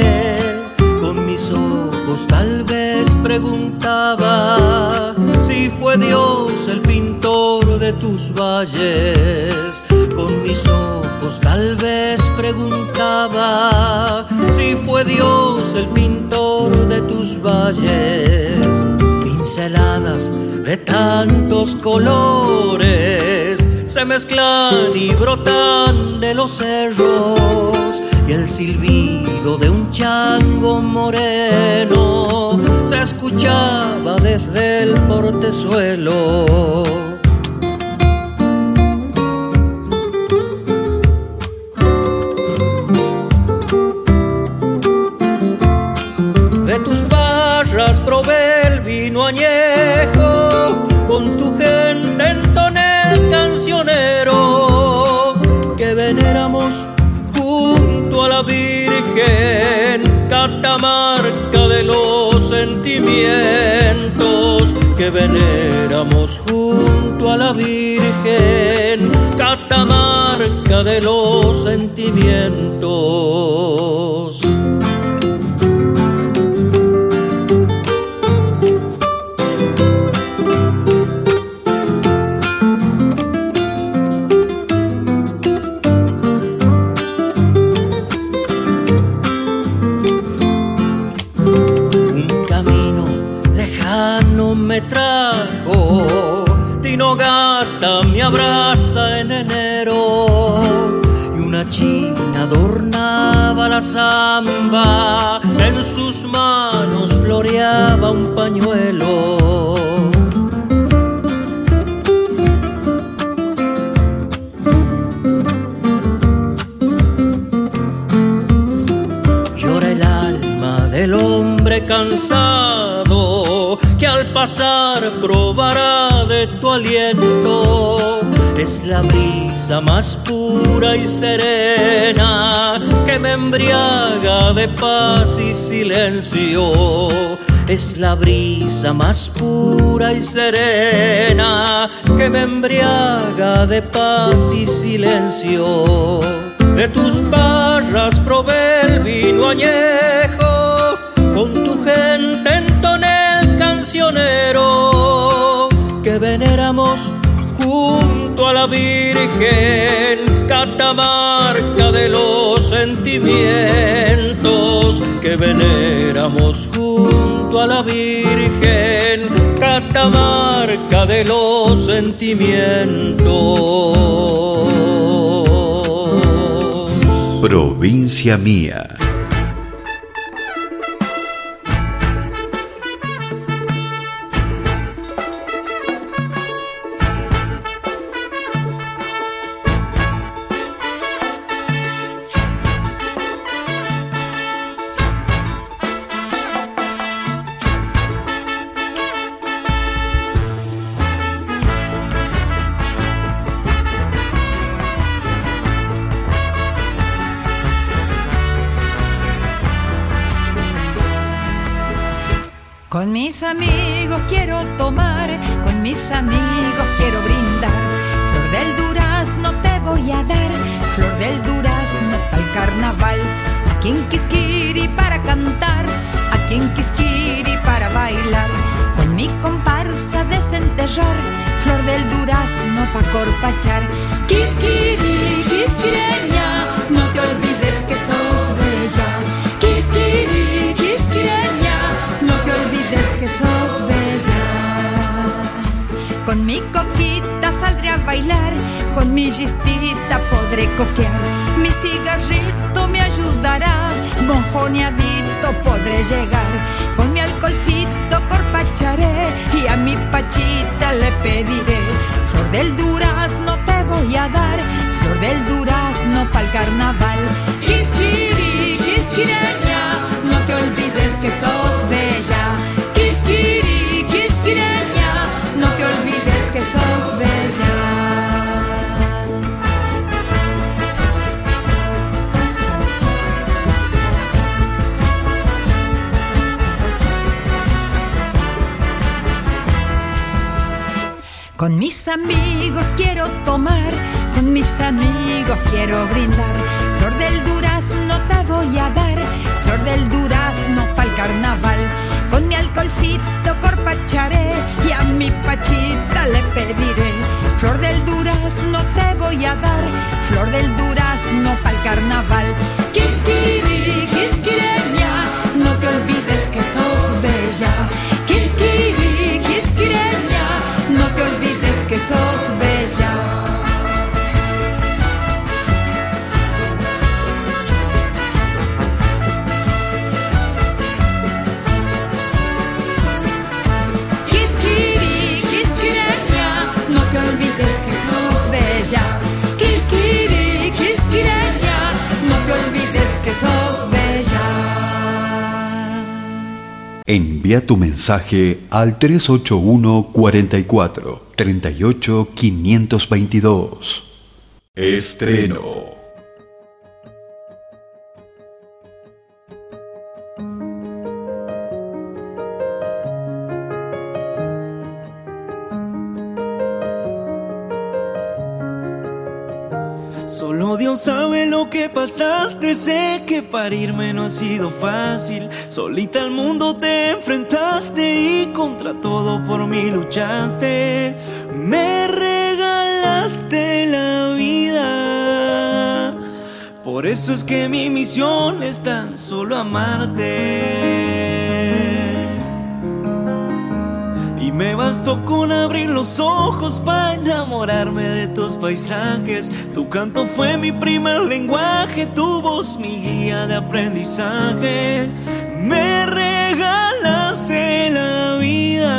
mis ojos tal vez preguntaba si fue Dios el pintor de tus valles. Con mis ojos tal vez preguntaba si fue Dios el pintor de tus valles pinceladas de tantos colores se mezclan y brotan de los cerros el silbido de un chango moreno se escuchaba desde el portezuelo. De tus barras probé el vino añejo con tu gente entoné el cancionero que veneramos a la Virgen, catamarca de los sentimientos que veneramos junto a la Virgen, catamarca de los sentimientos. Abraza en enero y una china adornaba la zamba, en sus manos floreaba un pañuelo. Llora el alma del hombre cansado pasar probará de tu aliento. Es la brisa más pura y serena que me embriaga de paz y silencio. Es la brisa más pura y serena que me embriaga de paz y silencio. De tus barras probé el vino añejo, la Virgen, catamarca de los sentimientos que veneramos junto a la Virgen, catamarca de los sentimientos. Provincia mía. Durazno pa' corpachar. Quisquiri, quisquireña, no te olvides que sos bella. Quisquiri, quisquireña, no te olvides que sos bella. Con mi coquita saldré a bailar, con mi gistita podré coquear. Mi cigarrito me ayudará, mojoneadito podré llegar. Con mi alcoholcito y a mi pachita le pediré. Flor del durazno te voy a dar, flor del durazno pa'l carnaval. Quisquiri, quisquireña, no te olvides que sos bella. Quisquiri, quisquireña, no te olvides que sos bella. Con mis amigos quiero tomar, con mis amigos quiero brindar. Flor del durazno te voy a dar, flor del durazno pa'l carnaval. Con mi alcoholcito corpacharé y a mi pachita le pediré. Flor del durazno te voy a dar, flor del durazno pa'l carnaval. Tu mensaje al 381 44 38 522. Estreno. Sé que parirme no ha sido fácil. Solita al mundo te enfrentaste y contra todo por mí luchaste. Me regalaste la vida. Por eso es que mi misión es tan solo amarte. Me bastó con abrir los ojos para enamorarme de tus paisajes. Tu canto fue mi primer lenguaje, tu voz mi guía de aprendizaje. Me regalaste la vida.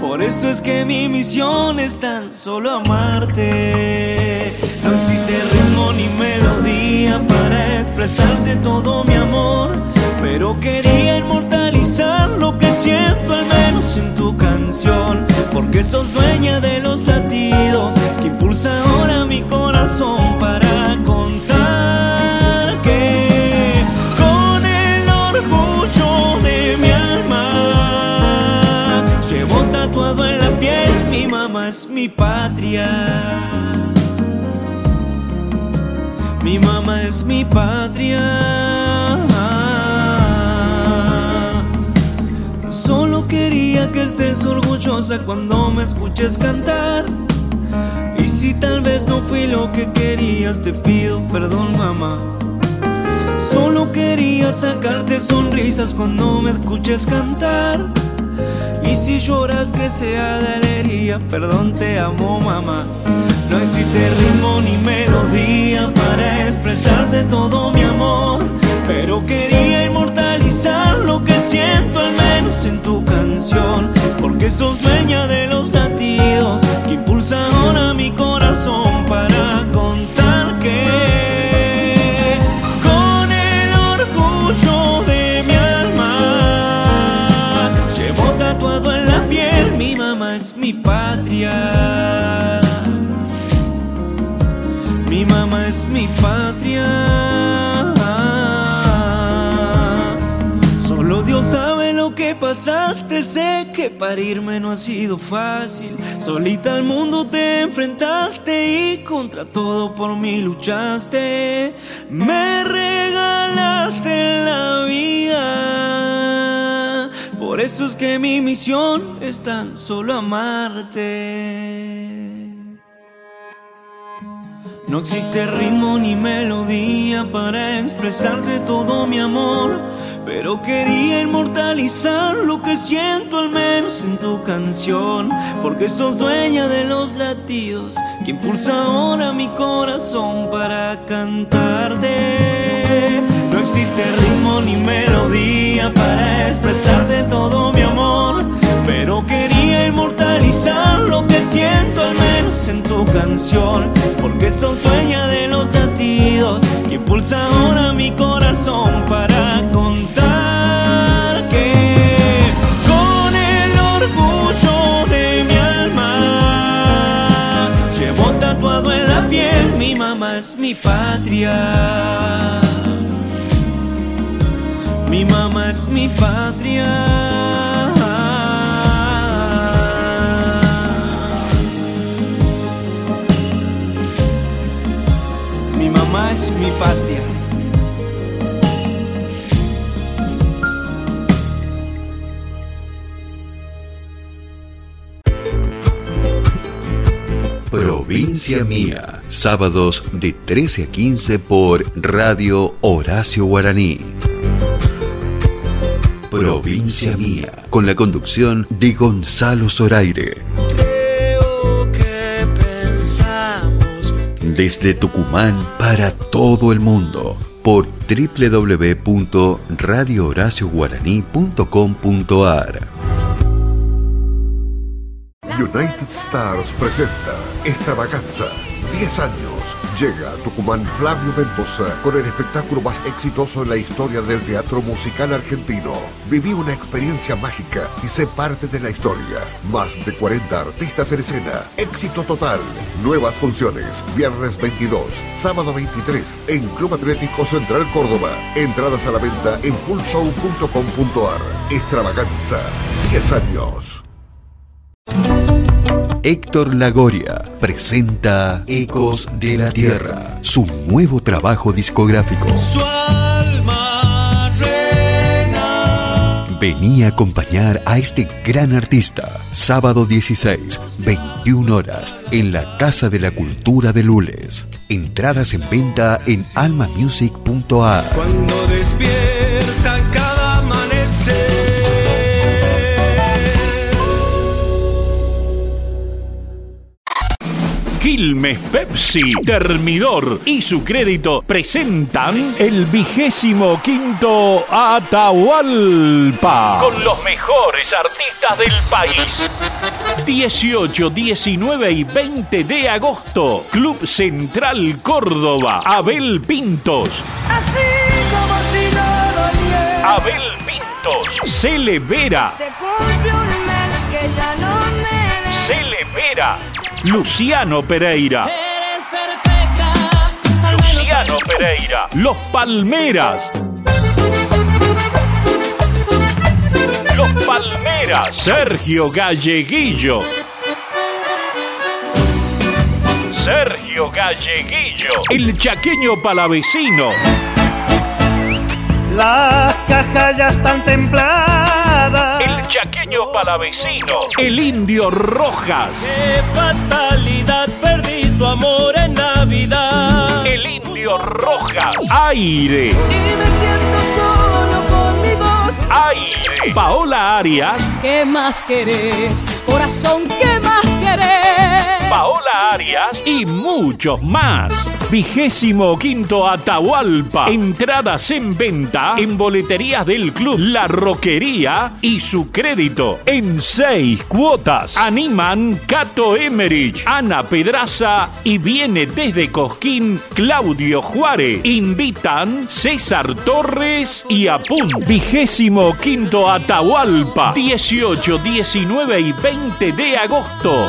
Por eso es que mi misión es tan solo amarte. No existe ritmo ni melodía para expresarte todo mi amor. Pero quería lo que siento al menos en tu canción. Porque sos dueña de los latidos que impulsa ahora mi corazón para contar que con el orgullo de mi alma llevo tatuado en la piel mi mamá es mi patria. Mi mamá es mi patria. Quería que estés orgullosa cuando me escuches cantar. Y si tal vez no fui lo que querías, te pido perdón, mamá. Solo quería sacarte sonrisas cuando me escuches cantar. Y si lloras que sea de alegría, perdón, te amo, mamá. No existe ritmo ni melodía para expresarte todo mi amor. Pero quería inmortalizar lo que siento, al menos en tu canción. Porque sos dueña de los latidos que impulsa ahora mi corazón para contar que con el orgullo de mi alma llevo tatuado en la piel. Mi mamá es mi patria. Mi mamá es mi patria. Sé que parirme no ha sido fácil. Solita al mundo te enfrentaste y contra todo por mí luchaste. Me regalaste la vida. Por eso es que mi misión es tan solo amarte. No existe ritmo ni melodía para expresarte todo mi amor, pero quería inmortalizar lo que siento al menos en tu canción, porque sos dueña de los latidos que impulsa ahora mi corazón para cantarte. No existe ritmo ni melodía para expresarte todo mi amor, pero quería inmortalizar lo que siento al menos en tu canción, porque sos dueña de los latidos que impulsa ahora mi corazón para contar que con el orgullo de mi alma llevo tatuado en la piel mi mamá es mi patria. Mi mamá es mi patria. Provincia Mía, sábados de 13 a 15 por Radio Horacio Guaraní. Provincia Mía, con la conducción de Gonzalo Zoraire. Desde Tucumán para todo el mundo por www.radiohoracioguaraní.com.ar United Stars presenta Extravaganza. 10 años. años llega Tucumán Flavio Mendoza con el espectáculo más exitoso en la historia del teatro musical argentino. Viví una experiencia mágica y sé parte de la historia. Más de 40 artistas en escena. Éxito total. Nuevas funciones. Viernes 22, sábado 23 en Club Atlético Central Córdoba. Entradas a la venta en fullshow.com.ar. Extravaganza. 10 años. Héctor Lagoria presenta Ecos de la Tierra, su nuevo trabajo discográfico. Su alma reina. Vení a acompañar a este gran artista, sábado 16, 21 horas, en la Casa de la Cultura de Lules. Entradas en venta en almamusic.ar. Cuando despierta Quilmes Pepsi, Termidor y su crédito presentan el vigésimo quinto Atahualpa. Con los mejores artistas del país. 18, 19 y 20 de agosto. Club Central Córdoba. Abel Pintos. Así como si no doliera. Abel Pintos. Cele Vera. Se cumple un mes que ya no me ves. Luciano Pereira. Eres perfecta. Luciano Pereira. Los Palmeras. Los Palmeras. Sergio Galleguillo. Sergio Galleguillo. El chaqueño palavecino. Las cajas ya están templadas. El chaqueño palavecino. El indio Rojas. Fatalidad, perdí su amor en Navidad. El indio Rojas. Aire. Y me siento solo con mi voz. Aire. Paola Arias. ¿Qué más querés? Corazón, ¿qué más querés? Paola Arias y muchos más. Vigésimo quinto Atahualpa. Entradas en venta en boleterías del club La Roquería y su crédito en seis cuotas. Animan Cato Emerich, Ana Pedraza y viene desde Cosquín Claudio Juárez. Invitan César Torres y Apun. Vigésimo quinto Atahualpa. 18, 19 y 20 de agosto.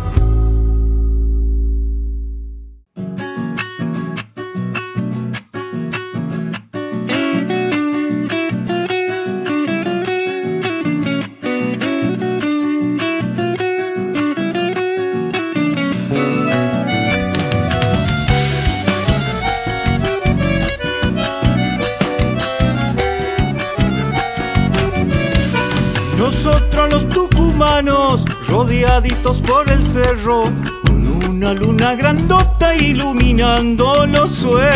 iluminando los sueños.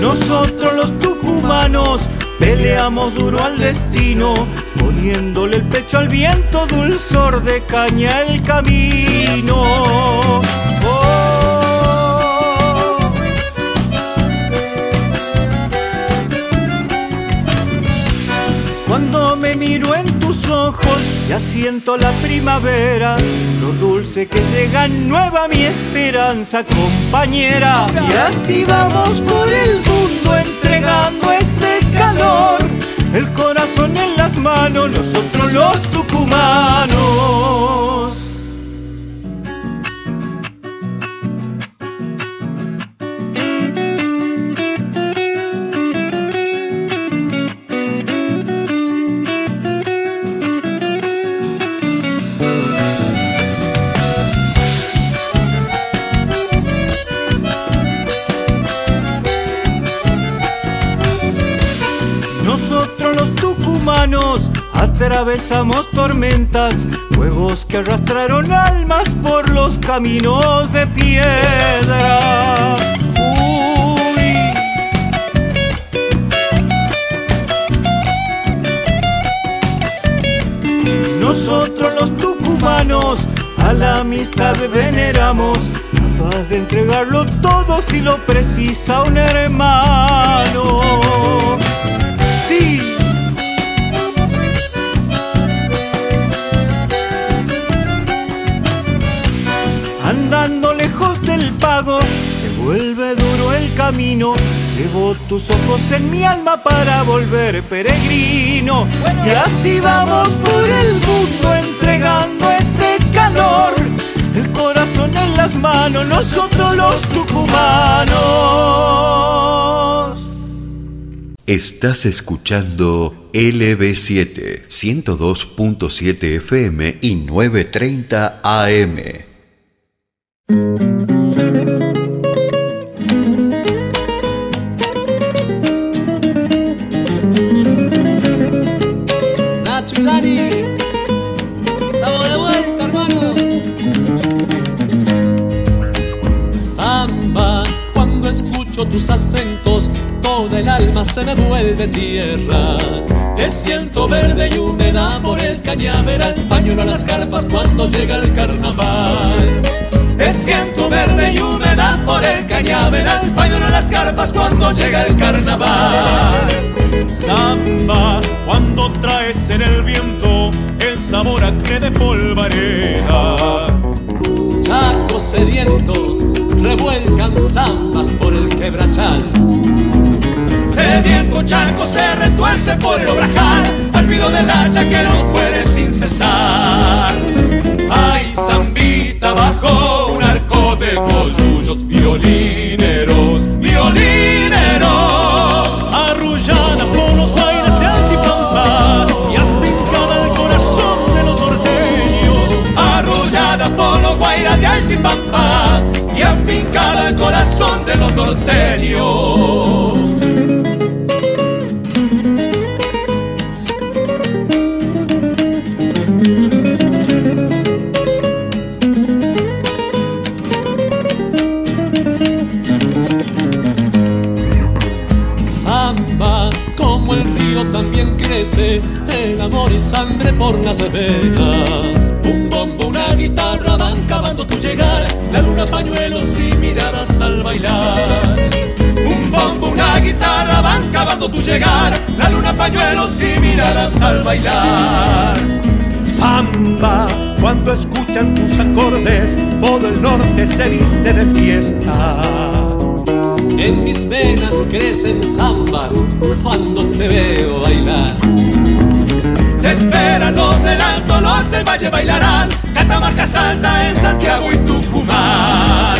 Nosotros los tucumanos peleamos duro al destino, poniéndole el pecho al viento, dulzor de caña el camino. Oh. Cuando me miro en tus ojos, ya siento la primavera, lo dulce que llega nueva mi esperanza, compañera. Y así vamos por el mundo entregando este calor, el corazón en las manos, nosotros los tucumanos. Atravesamos tormentas, fuegos que arrastraron almas por los caminos de piedra. Uy. Nosotros los tucumanos a la amistad veneramos, capaz de entregarlo todo si lo precisa un hermano. Camino. Llevo tus ojos en mi alma para volver peregrino. Y así vamos por el mundo entregando este calor. El corazón en las manos, nosotros los tucumanos. Estás escuchando LB7 102.7 FM y 930 AM. Se me vuelve tierra. Te siento verde y húmeda por el cañaveral, pañuelo a las carpas cuando llega el carnaval. Te siento verde y húmeda por el cañaveral, pañuelo a las carpas cuando llega el carnaval. Samba, cuando traes en el viento el sabor a que de polvareda. Chaco sediento, revuelcan zambas por el quebrachal. Sediento charco se retuerce por el obrajal, al filo del hacha que los muere sin cesar. Ay, zambita bajo un arco de coyullos violineros, violineros. Arrullada por los bailes de Altipampa y afincada al corazón de los norteños. Arrullada por los guairas de Altipampa y afincada al corazón de los norteños. Sangre por las venas. Un bombo, una guitarra van cavando tu llegar, la luna pañuelos y miradas al bailar. Un bombo, una guitarra van cavando tu llegar, la luna pañuelos y miradas al bailar. Samba, cuando escuchan tus acordes, todo el norte se viste de fiesta. En mis venas crecen zambas cuando te veo bailar. Te esperan los del Alto, los del Valle bailarán, Catamarca salta en Santiago y Tucumán.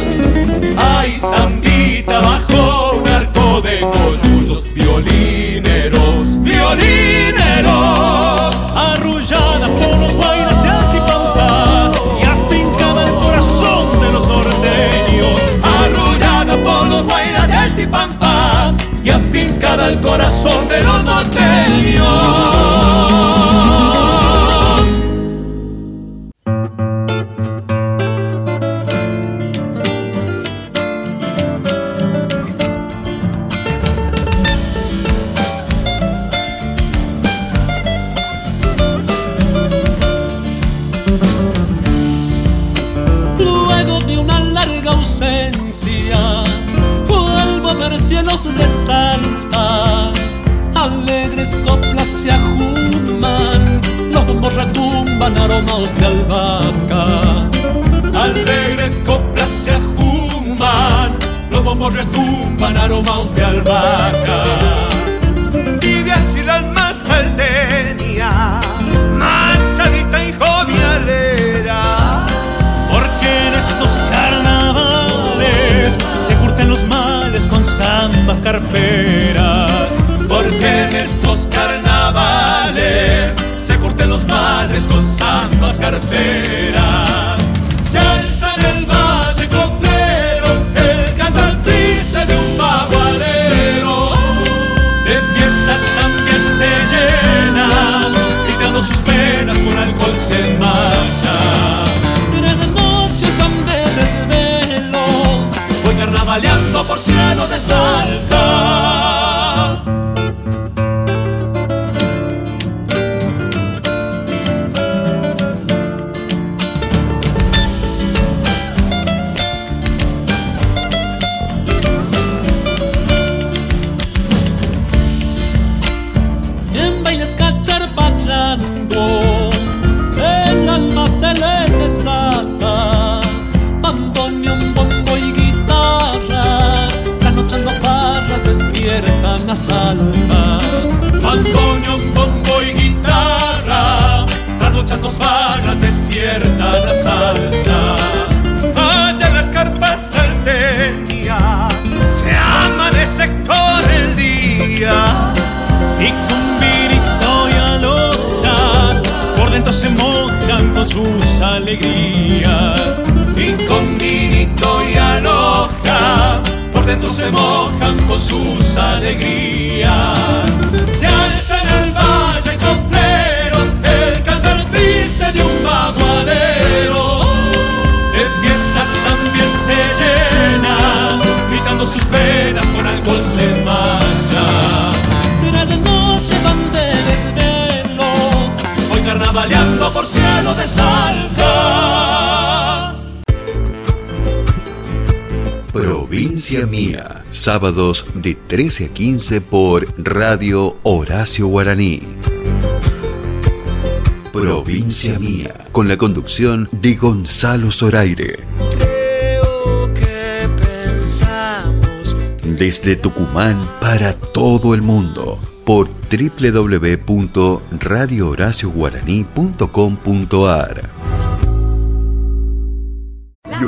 Ay, zambita bajo un arco de coyullos, violineros, violineros. Arrullada por los guairas de Altipampa y afincada al corazón de los norteños. Arrullada por los guairas de Altipampa y afincada al corazón de los norteños. almost done. Provincia Mía, sábados de 13 a 15 por Radio Horacio Guaraní. Provincia Mía, con la conducción de Gonzalo Zoraire. Desde Tucumán para todo el mundo por www.radiohoracioguaraní.com.ar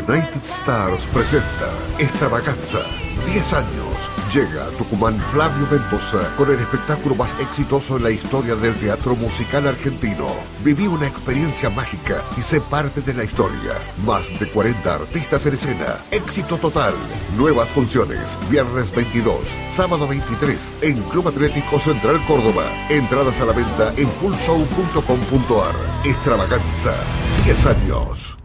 United Stars presenta Extravaganza. 10 años. Llega a Tucumán Flavio Mendoza con el espectáculo más exitoso en la historia del teatro musical argentino. Viví una experiencia mágica y sé parte de la historia. Más de 40 artistas en escena. Éxito total. Nuevas funciones. Viernes 22, sábado 23 en Club Atlético Central Córdoba. Entradas a la venta en fullshow.com.ar. Extravaganza. 10 años.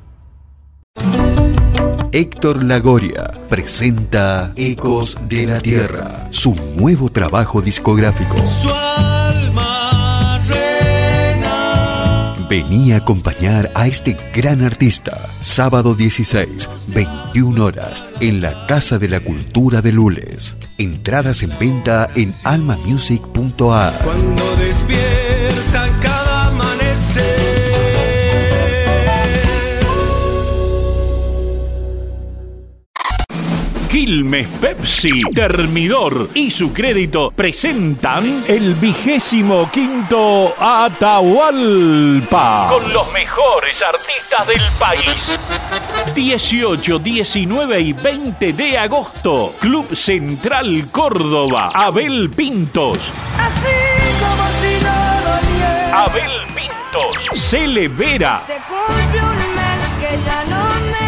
Héctor Lagoria presenta Ecos de la Tierra, su nuevo trabajo discográfico. su alma reina. Vení a acompañar a este gran artista, sábado 16, 21 horas, en la Casa de la Cultura de Lules. Entradas en venta en almamusic.ar. Quilmes Pepsi, Termidor y su crédito presentan el vigésimo quinto Atahualpa. Con los mejores artistas del país. 18, 19 y 20 de agosto. Club Central Córdoba. Abel Pintos. Así como si no doliera. Abel Pintos. Cele Vera. Se cumple un mes que ya no me ves.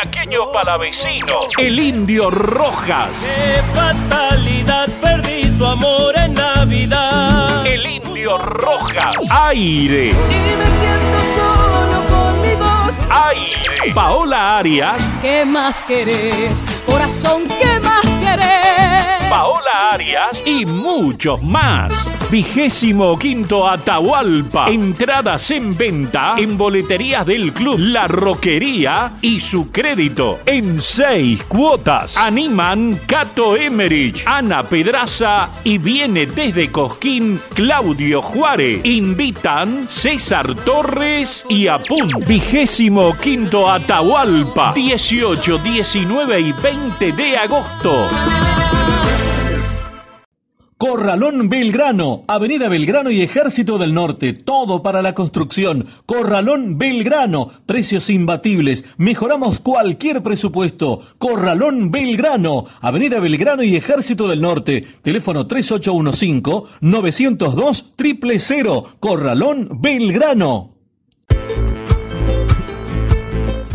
El chaqueño palavecino. El indio Rojas. Qué fatalidad, perdí su amor en Navidad. El indio Rojas. Aire. Y me siento solo Aire. Paola Arias. ¿Qué más querés? Corazón, ¿qué más querés? Paola Arias y muchos más. Vigésimo quinto Atahualpa. Entradas en venta en boleterías del club La Roquería y su crédito en seis cuotas. Animan Cato Emerich, Ana Pedraza y viene desde Cosquín Claudio Juárez. Invitan César Torres y Apun. Vigésimo quinto Atahualpa. 18, 19 y 20 de agosto. Corralón Belgrano, Avenida Belgrano y Ejército del Norte, todo para la construcción. Corralón Belgrano, precios imbatibles, mejoramos cualquier presupuesto. Corralón Belgrano, Avenida Belgrano y Ejército del Norte, teléfono 3815-902 000. Corralón Belgrano.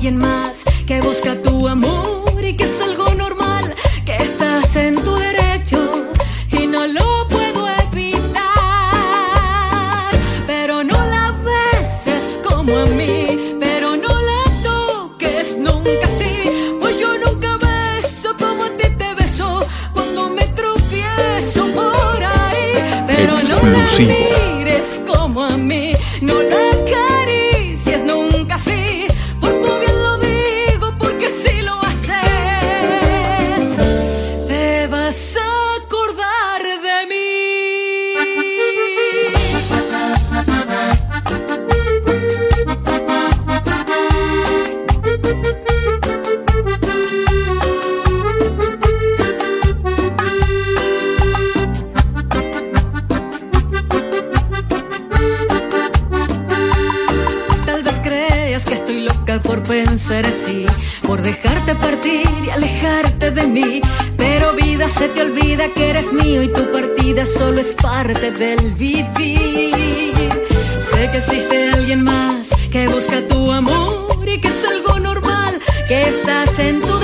Alguien más que busca tu amor y que es algo normal, que estás en tu derecho y no lo puedo evitar. Pero no la beses como a mí, pero no la toques nunca así, pues yo nunca beso como a ti te beso cuando me tropiezo por ahí. Pero no la pensar así, por dejarte partir y alejarte de mí. Pero vida se te olvida que eres mío y tu partida solo es parte del vivir. Sé que existe alguien más que busca tu amor y que es algo normal, que estás en tu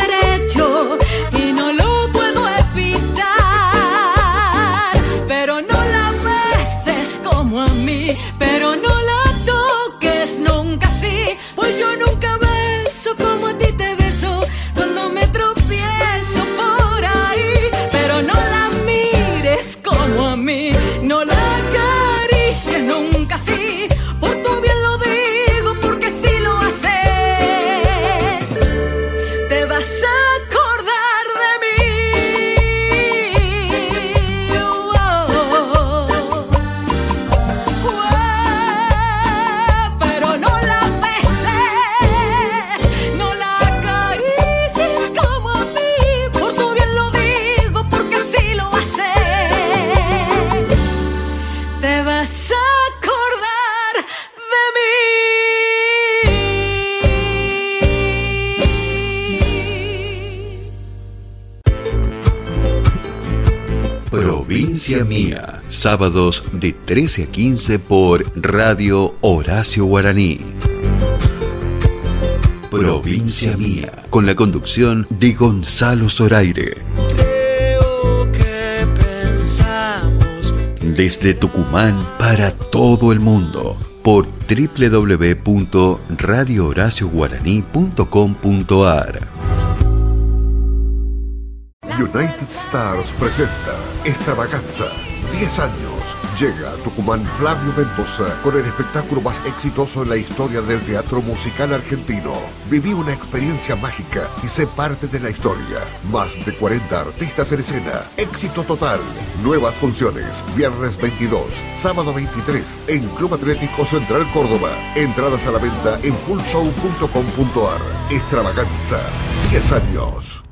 sábados de 13 a 15 por Radio Horacio Guaraní. Provincia Mía, con la conducción de Gonzalo Zoraire. creo que pensamos Desde Tucumán para todo el mundo por www.radiohoracioguaraní.com.ar United Stars presenta Extravaganza. 10 años. llega Tucumán Flavio Mendoza con el espectáculo más exitoso en la historia del teatro musical argentino. Viví una experiencia mágica y sé parte de la historia. Más de 40 artistas en escena. Éxito total. Nuevas funciones. Viernes 22, sábado 23 en Club Atlético Central Córdoba. Entradas a la venta en fullshow.com.ar. Extravaganza. 10 años.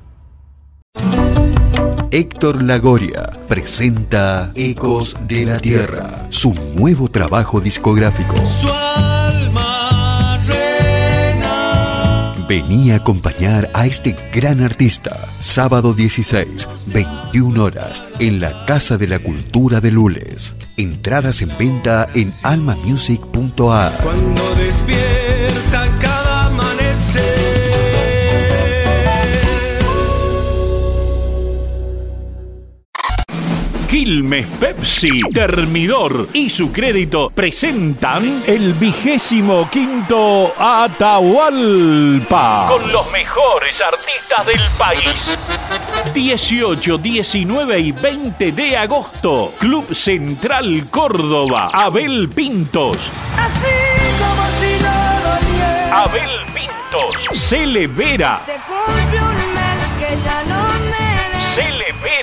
Héctor Lagoria presenta Ecos de la Tierra, su nuevo trabajo discográfico. Su alma reina. Vení a acompañar a este gran artista, sábado 16, 21 horas, en la Casa de la Cultura de Lules. Entradas en venta en almamusic.ar. Cuando despierta Quilmes Pepsi, Termidor y su crédito presentan el vigésimo quinto Atahualpa. Con los mejores artistas del país. 18, 19 y 20 de agosto. Club Central Córdoba. Abel Pintos. Así como si no doliera. Abel Pintos. Cele Vera. Se cumple un mes que ya no.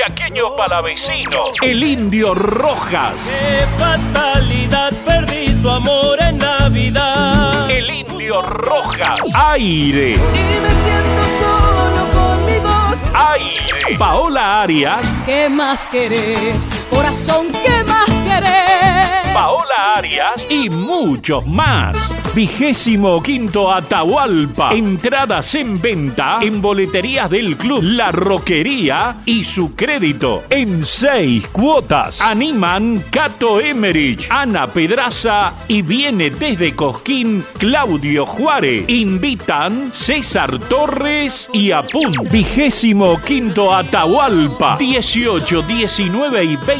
El chaqueño palavecino. El indio Rojas. Qué fatalidad, perdí su amor en Navidad. El indio Rojas. Aire. Y me siento solo con mi voz. Aire. Paola Arias. ¿Qué más querés? Corazón, ¿qué más querés? Paola Arias y muchos más. Vigésimo quinto Atahualpa. Entradas en venta en boleterías del club La Roquería y su crédito en seis cuotas. Animan Cato Emerich, Ana Pedraza y viene desde Cosquín Claudio Juárez. Invitan César Torres y Apun. Vigésimo quinto Atahualpa. 18, 19 y 20